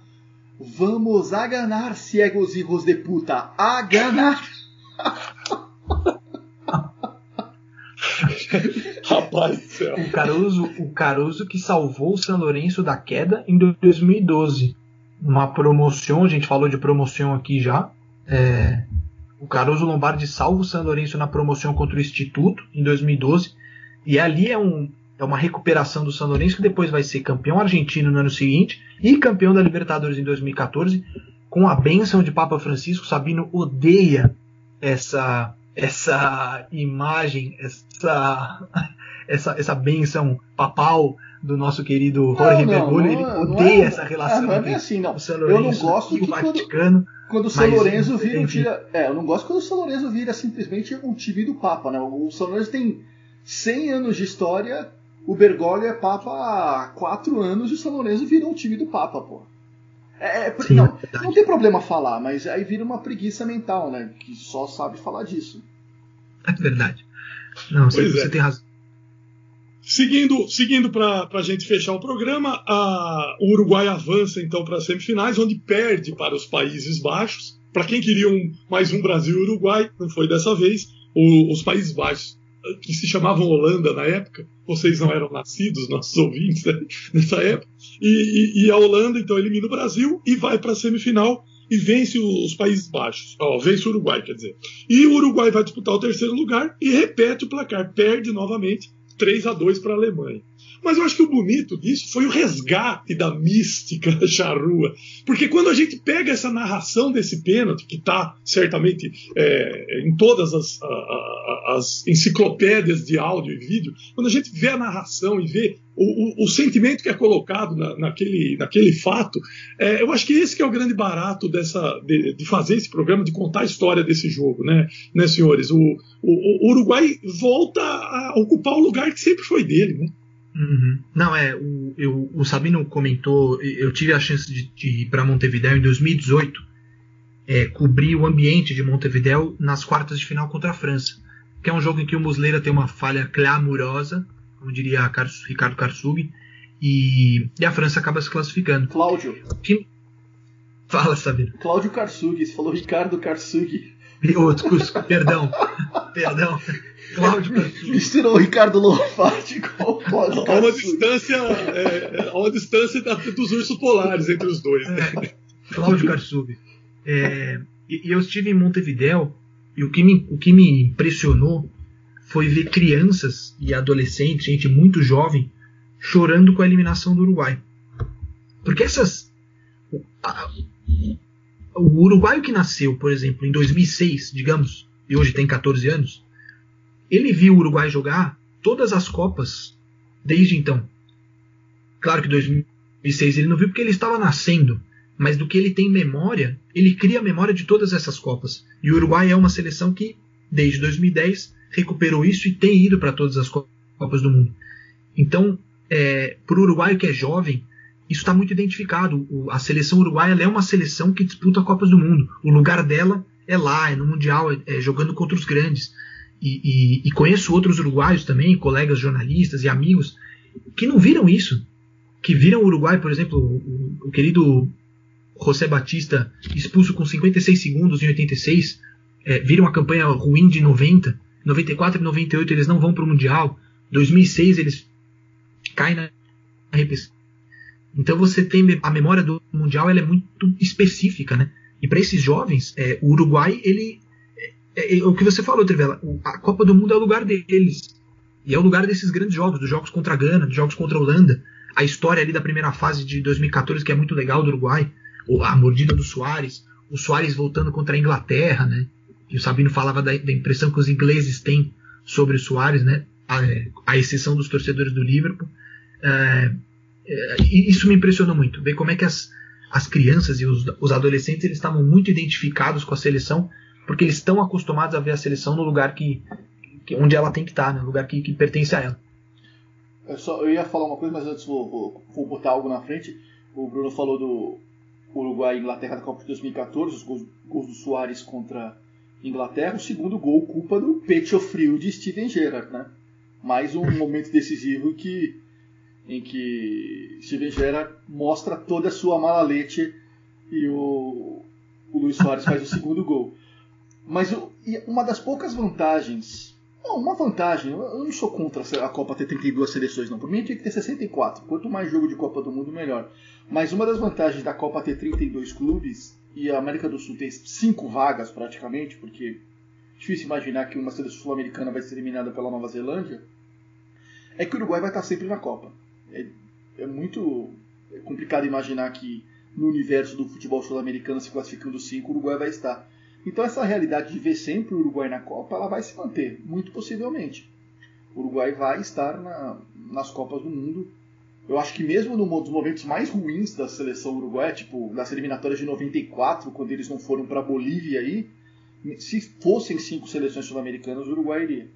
Vamos a ganhar, ciegos hijos de puta, a ganhar. Do céu. O Caruso, o Caruso que salvou o São Lourenço da queda em 2012. Uma promoção, a gente falou de promoção aqui já. É, o Caruso Lombardi salva o São Lourenço na promoção contra o Instituto em 2012. E ali é um, é uma recuperação do São Lourenço que depois vai ser campeão argentino no ano seguinte e campeão da Libertadores em 2014 com a bênção de Papa Francisco. Sabino odeia essa essa imagem, essa essa essa bênção papal do nosso querido Jorge Bergoglio, ele odeia é, essa relação é, não é bem assim, não. o São Lourenço eu não gosto e o Vaticano. Quando, quando o São Lourenço vira time, é, eu não gosto quando o São Lourenço vira simplesmente um time do Papa, né? O São Lourenço tem 100 anos de história o Bergoglio é Papa há quatro anos e o São Lourenço virou um time do Papa, pô. É, é, Sim, não, é não tem problema falar, mas aí vira uma preguiça mental, né? Que só sabe falar disso. É verdade. Não, você, você é. tem razão. Seguindo, seguindo para a gente fechar o programa, a, o Uruguai avança então para as semifinais, onde perde para os Países Baixos. Para quem queria um, mais um Brasil e Uruguai, não foi dessa vez. O, os Países Baixos que se chamavam Holanda na época, vocês não eram nascidos, nossos ouvintes, né, nessa época, e, e, e, a Holanda então elimina o Brasil e vai para a semifinal e vence os Países Baixos, ó, vence o Uruguai, quer dizer. E o Uruguai vai disputar o terceiro lugar e repete o placar, perde novamente 3 a 2 para a Alemanha. Mas eu acho que o bonito disso foi o resgate da mística charrua. Porque quando a gente pega essa narração desse pênalti, que está certamente é, em todas as, a, a, as enciclopédias de áudio e vídeo, quando a gente vê a narração e vê o, o, sentimento que é colocado na, naquele, naquele fato, é, eu acho que esse que é o grande barato dessa, de, de, fazer esse programa, de contar a história desse jogo, né, né senhores? O, o, o Uruguai volta a ocupar o lugar que sempre foi dele, né? Uhum. Não, é, o, eu, o Sabino comentou, eu tive a chance de, de ir para Montevideo em 2018, é, cobrir o ambiente de Montevideo nas quartas de final contra a França, que é um jogo em que o Muslera tem uma falha clamorosa, como diria Ricardo Karsug, e, e, a França acaba se classificando. Cláudio. Que... Fala, Sabino. Cláudio Karsug, você falou Ricardo Karsug. Oh, perdão, perdão. Cláudio Misturou o Ricardo Lofati com o Cláudio Há uma distância, é, uma distância dos ursos polares entre os dois. Né? É, Cláudio Karsub. É, e eu estive em Montevideo e o que, me, o que me impressionou foi ver crianças e adolescentes, gente muito jovem, chorando com a eliminação do Uruguai. Porque essas. A, o uruguaio que nasceu, por exemplo, em 2006, digamos, e hoje tem 14 anos, ele viu o Uruguai jogar todas as Copas desde então. Claro que 2006 ele não viu porque ele estava nascendo, mas do que ele tem memória, ele cria a memória de todas essas Copas. E o Uruguai é uma seleção que, desde 2010, recuperou isso e tem ido para todas as Copas do Mundo. Então, é, para o uruguaio que é jovem, isso está muito identificado. O, a seleção uruguaia é uma seleção que disputa Copas do Mundo. O lugar dela é lá, é no Mundial, é, é jogando contra os grandes. E, e, e, conheço outros uruguaios também, colegas jornalistas e amigos, que não viram isso. Que viram o Uruguai, por exemplo, o, o querido José Batista expulso com 56 segundos em 86, é, viram a campanha ruim de 90, 94 e 98 eles não vão para o Mundial, 2006 eles caem na repescagem então você tem a memória do mundial, ela é muito específica, né? E para esses jovens, é, o Uruguai, ele é, é, é, o que você falou, Trivela, a Copa do Mundo é o lugar deles. E é o lugar desses grandes jogos, dos jogos contra a Gana, dos jogos contra a Holanda. A história ali da primeira fase de 2014, que é muito legal do Uruguai, a mordida do Soares, o Soares voltando contra a Inglaterra, né? E o Sabino falava da, da impressão que os ingleses têm sobre o Soares, né? A, a exceção dos torcedores do Liverpool. É, é, isso me impressionou muito, ver como é que as, as crianças e os, os adolescentes eles estavam muito identificados com a seleção, porque eles estão acostumados a ver a seleção no lugar que, que onde ela tem que estar, no lugar que, que pertence a ela. Eu, só, eu ia falar uma coisa, mas antes vou, vou, vou botar algo na frente. O Bruno falou do Uruguai e Inglaterra da Copa de 2014, os gols, gols do Soares contra Inglaterra. O segundo gol, culpa do pecho frio de Steven Gerrard, né? Mais um momento decisivo que, em que Steven Gerrard mostra toda a sua malalete e o, o Luiz Soares faz o segundo gol. Mas o, uma das poucas vantagens não, uma vantagem. Eu não sou contra a Copa ter 32 seleções, não. Por mim tinha que ter 64. Quanto mais jogo de Copa do Mundo, melhor. Mas uma das vantagens da Copa ter 32 clubes e a América do Sul ter 5 vagas praticamente, porque é difícil imaginar que uma seleção sul-americana vai ser eliminada pela Nova Zelândia, é que o Uruguai vai estar sempre na Copa. É, é muito complicado imaginar que no universo do futebol sul-americano, se classificando 5, o Uruguai vai estar. Então essa realidade de ver sempre o Uruguai na Copa, ela vai se manter, muito possivelmente. O Uruguai vai estar na, nas Copas do Mundo. Eu acho que mesmo nos momentos mais ruins da seleção uruguaia, tipo nas eliminatórias de 94, quando eles não foram para a Bolívia aí, se fossem cinco seleções sul-americanas, o Uruguai iria.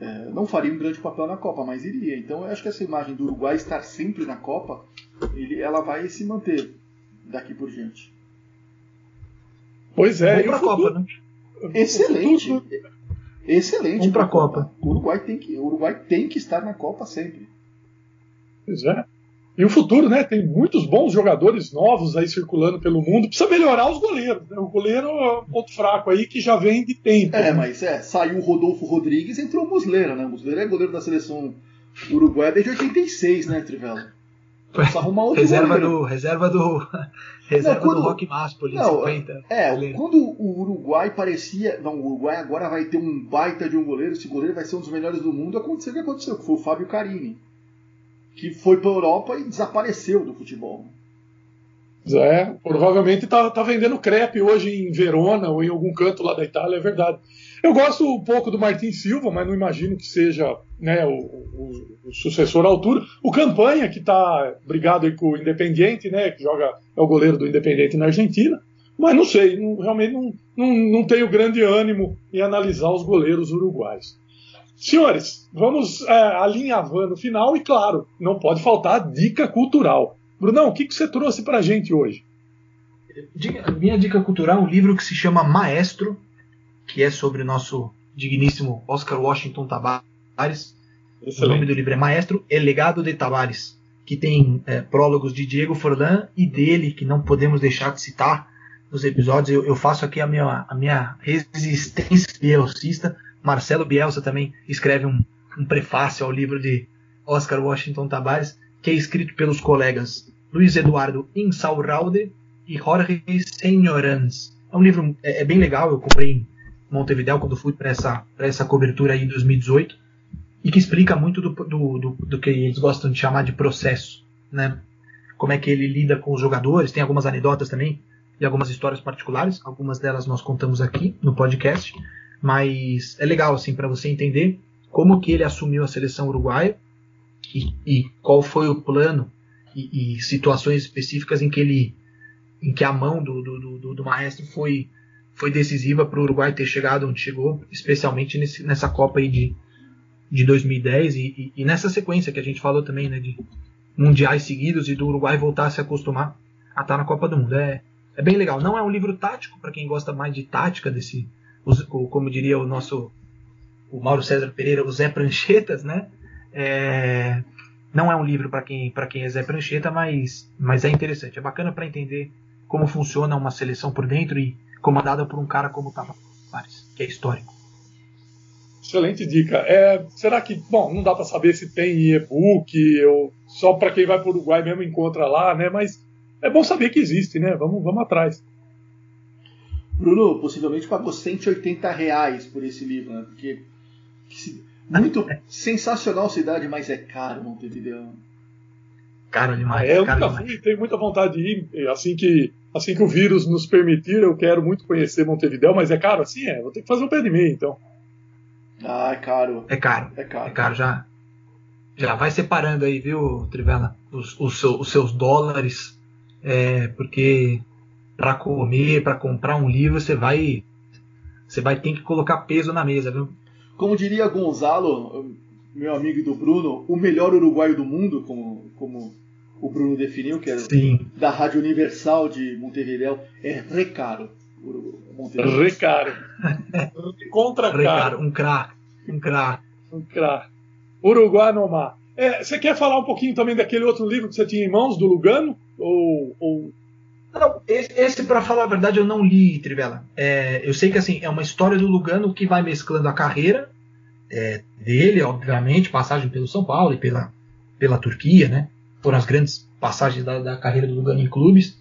É, não faria um grande papel na Copa, mas iria. Então eu acho que essa imagem do Uruguai estar sempre na Copa, ele, ela vai se manter daqui por diante. Pois é. Vamos pra Copa, né? Excelente. Excelente. Vamos pra Copa. O Uruguai, tem que, o Uruguai tem que estar na Copa sempre. Pois é. E o futuro, né? Tem muitos bons jogadores novos aí circulando pelo mundo. Precisa melhorar os goleiros. Né? O goleiro é um ponto fraco aí que já vem de tempo. É, mas é, saiu o Rodolfo Rodrigues entrou o Muslera, né? O Muslera é goleiro da seleção uruguaia desde 86, né, Trivela? Precisa arrumar outro reserva goleiro. do Reserva do. Reserva não, quando, do Rock Máspoli, não, 50. É, goleiro. quando o Uruguai parecia. Não, o Uruguai agora vai ter um baita de um goleiro, esse goleiro vai ser um dos melhores do mundo. Aconteceu o que aconteceu, que foi o Fábio Carini. Que foi para a Europa e desapareceu do futebol. É, provavelmente tá, tá vendendo crepe hoje em Verona ou em algum canto lá da Itália, é verdade. Eu gosto um pouco do Martin Silva, mas não imagino que seja né, o, o, o, sucessor à altura. O Campanha, que está brigado com o Independiente, né, que joga, é o goleiro do Independiente na Argentina. Mas não sei, não, realmente não, não, não tenho grande ânimo em analisar os goleiros uruguais. Senhores, vamos é, alinhavando o final e, claro, não pode faltar a dica cultural. Brunão, o que, que você trouxe para a gente hoje? Minha dica cultural é um livro que se chama Maestro, que é sobre o nosso digníssimo Oscar Washington Tavares. Excelente. O nome do livro é Maestro e Legado de Tavares, que tem é, prólogos de Diego Forlan e dele, que não podemos deixar de citar nos episódios. Eu, eu faço aqui a minha, a minha resistência bielcista. Marcelo Bielsa também escreve um, um prefácio ao livro de Oscar Washington Tavares, que é escrito pelos colegas Luiz Eduardo Insaurralde e Jorge Senhorans. É um livro é, é bem legal, eu comprei Montevideo quando fui para essa, essa cobertura aí em 2018 e que explica muito do, do, do, do, que eles gostam de chamar de processo, né? Como é que ele lida com os jogadores, tem algumas anedotas também e algumas histórias particulares, algumas delas nós contamos aqui no podcast, mas é legal assim para você entender como que ele assumiu a seleção uruguaia e, e qual foi o plano e, e, situações específicas em que ele em que a mão do, do, do, do maestro foi foi decisiva para o Uruguai ter chegado onde chegou, especialmente nesse, nessa Copa aí de, de 2010 e, e, e, nessa sequência que a gente falou também, né, de mundiais seguidos e do Uruguai voltar a se acostumar a estar na Copa do Mundo. É, é bem legal. Não é um livro tático para quem gosta mais de tática desse, o, como diria o nosso o Mauro César Pereira, o Zé Pranchetas, né? É, não é um livro para quem para quem é Zé Prancheta, mas mas é interessante, é bacana para entender como funciona uma seleção por dentro e comandada por um cara como Tavares, que é histórico. Excelente dica. É, será que, bom, não dá para saber se tem e-book ou só para quem vai para o Uruguai mesmo encontra lá, né? Mas é bom saber que existe, né? Vamos, vamos atrás. Bruno, possivelmente pagou 180 reais por esse livro, né? Porque muito sensacional cidade, mas é caro Montevideo. Caro demais. É, eu caro nunca fui, tenho muita vontade de ir. Assim que assim que o vírus nos permitir, eu quero muito conhecer Montevidéu, mas é caro assim? É, vou ter que fazer um pé de meia, então. Ah, é caro. É caro. É caro. É caro já. já vai separando aí, viu, Trivela, os, os, os seus dólares, é, porque para comer, para comprar um livro, você vai você vai ter que colocar peso na mesa, viu? Como diria Gonzalo, meu amigo do Bruno, o melhor uruguaio do mundo, como, como o Bruno definiu, que é Sim. da Rádio Universal de Montevideo, é recaro. Recaro. Contra caro. Recaro, um craque. Um craque. Um craque. Uruguai no mar. É, você quer falar um pouquinho também daquele outro livro que você tinha em mãos, do Lugano? Ou, ou... Não, esse, esse para falar a verdade, eu não li, Trivela. É, eu sei que assim é uma história do Lugano que vai mesclando a carreira é, dele, obviamente, passagem pelo São Paulo e pela, pela Turquia, né? Foram as grandes passagens da, da carreira do Lugano em clubes,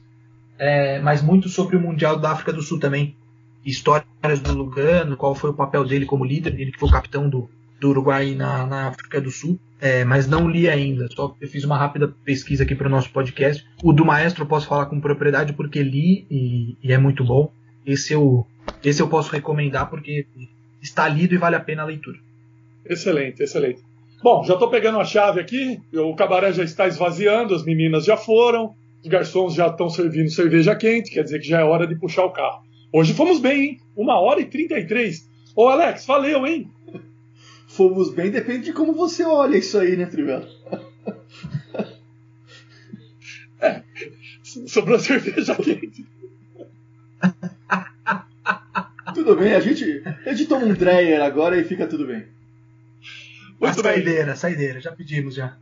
é, mas muito sobre o Mundial da África do Sul também. Histórias do Lugano, qual foi o papel dele como líder, ele que foi o capitão do, do Uruguai na, na África do Sul, é, mas não li ainda. Só fiz uma rápida pesquisa aqui para o nosso podcast. O do Maestro eu posso falar com propriedade porque li e, e, é muito bom. Esse eu, esse eu posso recomendar porque está lido e vale a pena a leitura. Excelente, excelente. Bom, já estou pegando a chave aqui. O cabaré já está esvaziando, as meninas já foram, os garçons já estão servindo cerveja quente, quer dizer que já é hora de puxar o carro. Hoje fomos bem, hein? Uma hora e trinta e três. Ô Alex, valeu, hein? Fomos bem, depende de como você olha isso aí, né, Trivela? É, sobrou cerveja quente. tudo bem, a gente, a gente toma um Dreyer agora e fica tudo bem. Muito a saideira, bem. saideira, já pedimos já.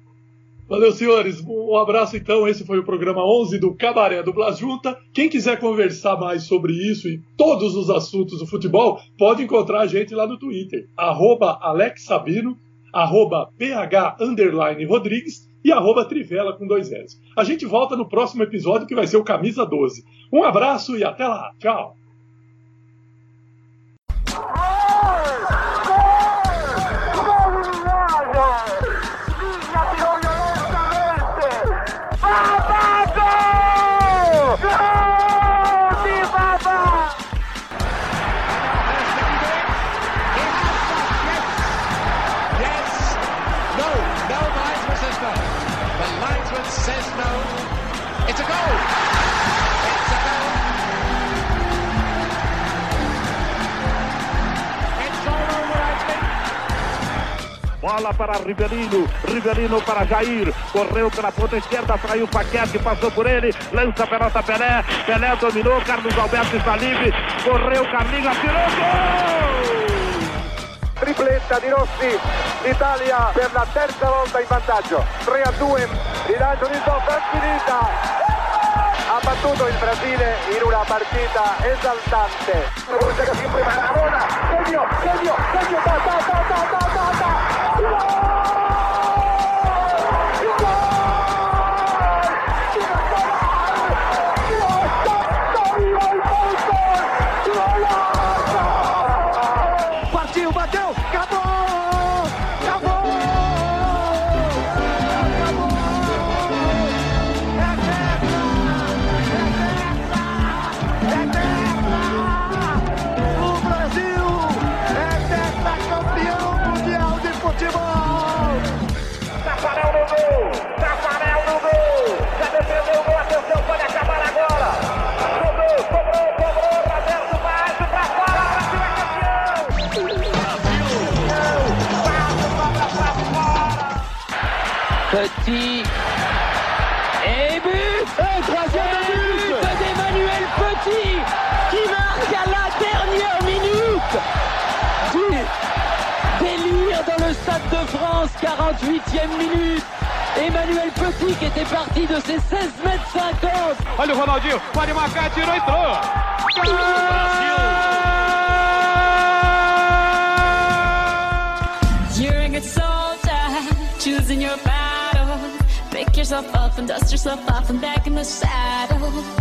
Valeu, senhores. Um abraço, então. Esse foi o programa 11 do Cabaré do Blas Junta. Quem quiser conversar mais sobre isso e todos os assuntos do futebol, pode encontrar a gente lá no Twitter. Arroba Alex Sabino, arroba PH Rodrigues e arroba Trivela com dois L's. A gente volta no próximo episódio que vai ser o Camisa 12. Um abraço e até lá. Tchau. Bola para Rivelino, Rivelino para Jair, correu pela ponta esquerda, traiu o Paquete, passou por ele, lança a pelota Pelé, Pelé dominou, Carlos Alberto está livre, correu, Carlinhos, atirou, gol! tripletta di Rossi, l'Italia per la terza volta in vantaggio, 3 a 2, rilancio di Zoffa, finita! Ha battuto il Brasile in una partita esaltante. Segno, segno, segno, ta, ta, ta, ta, ta, ta, ta. De France, 48e minute. Emmanuel Petit qui était parti de ses 16 mètres 50. Olha o Ronaldinho, pode marcar, tirou, entrou. You're a good soldier, choosing your battle. Pick yourself up and dust yourself off and back in the saddle.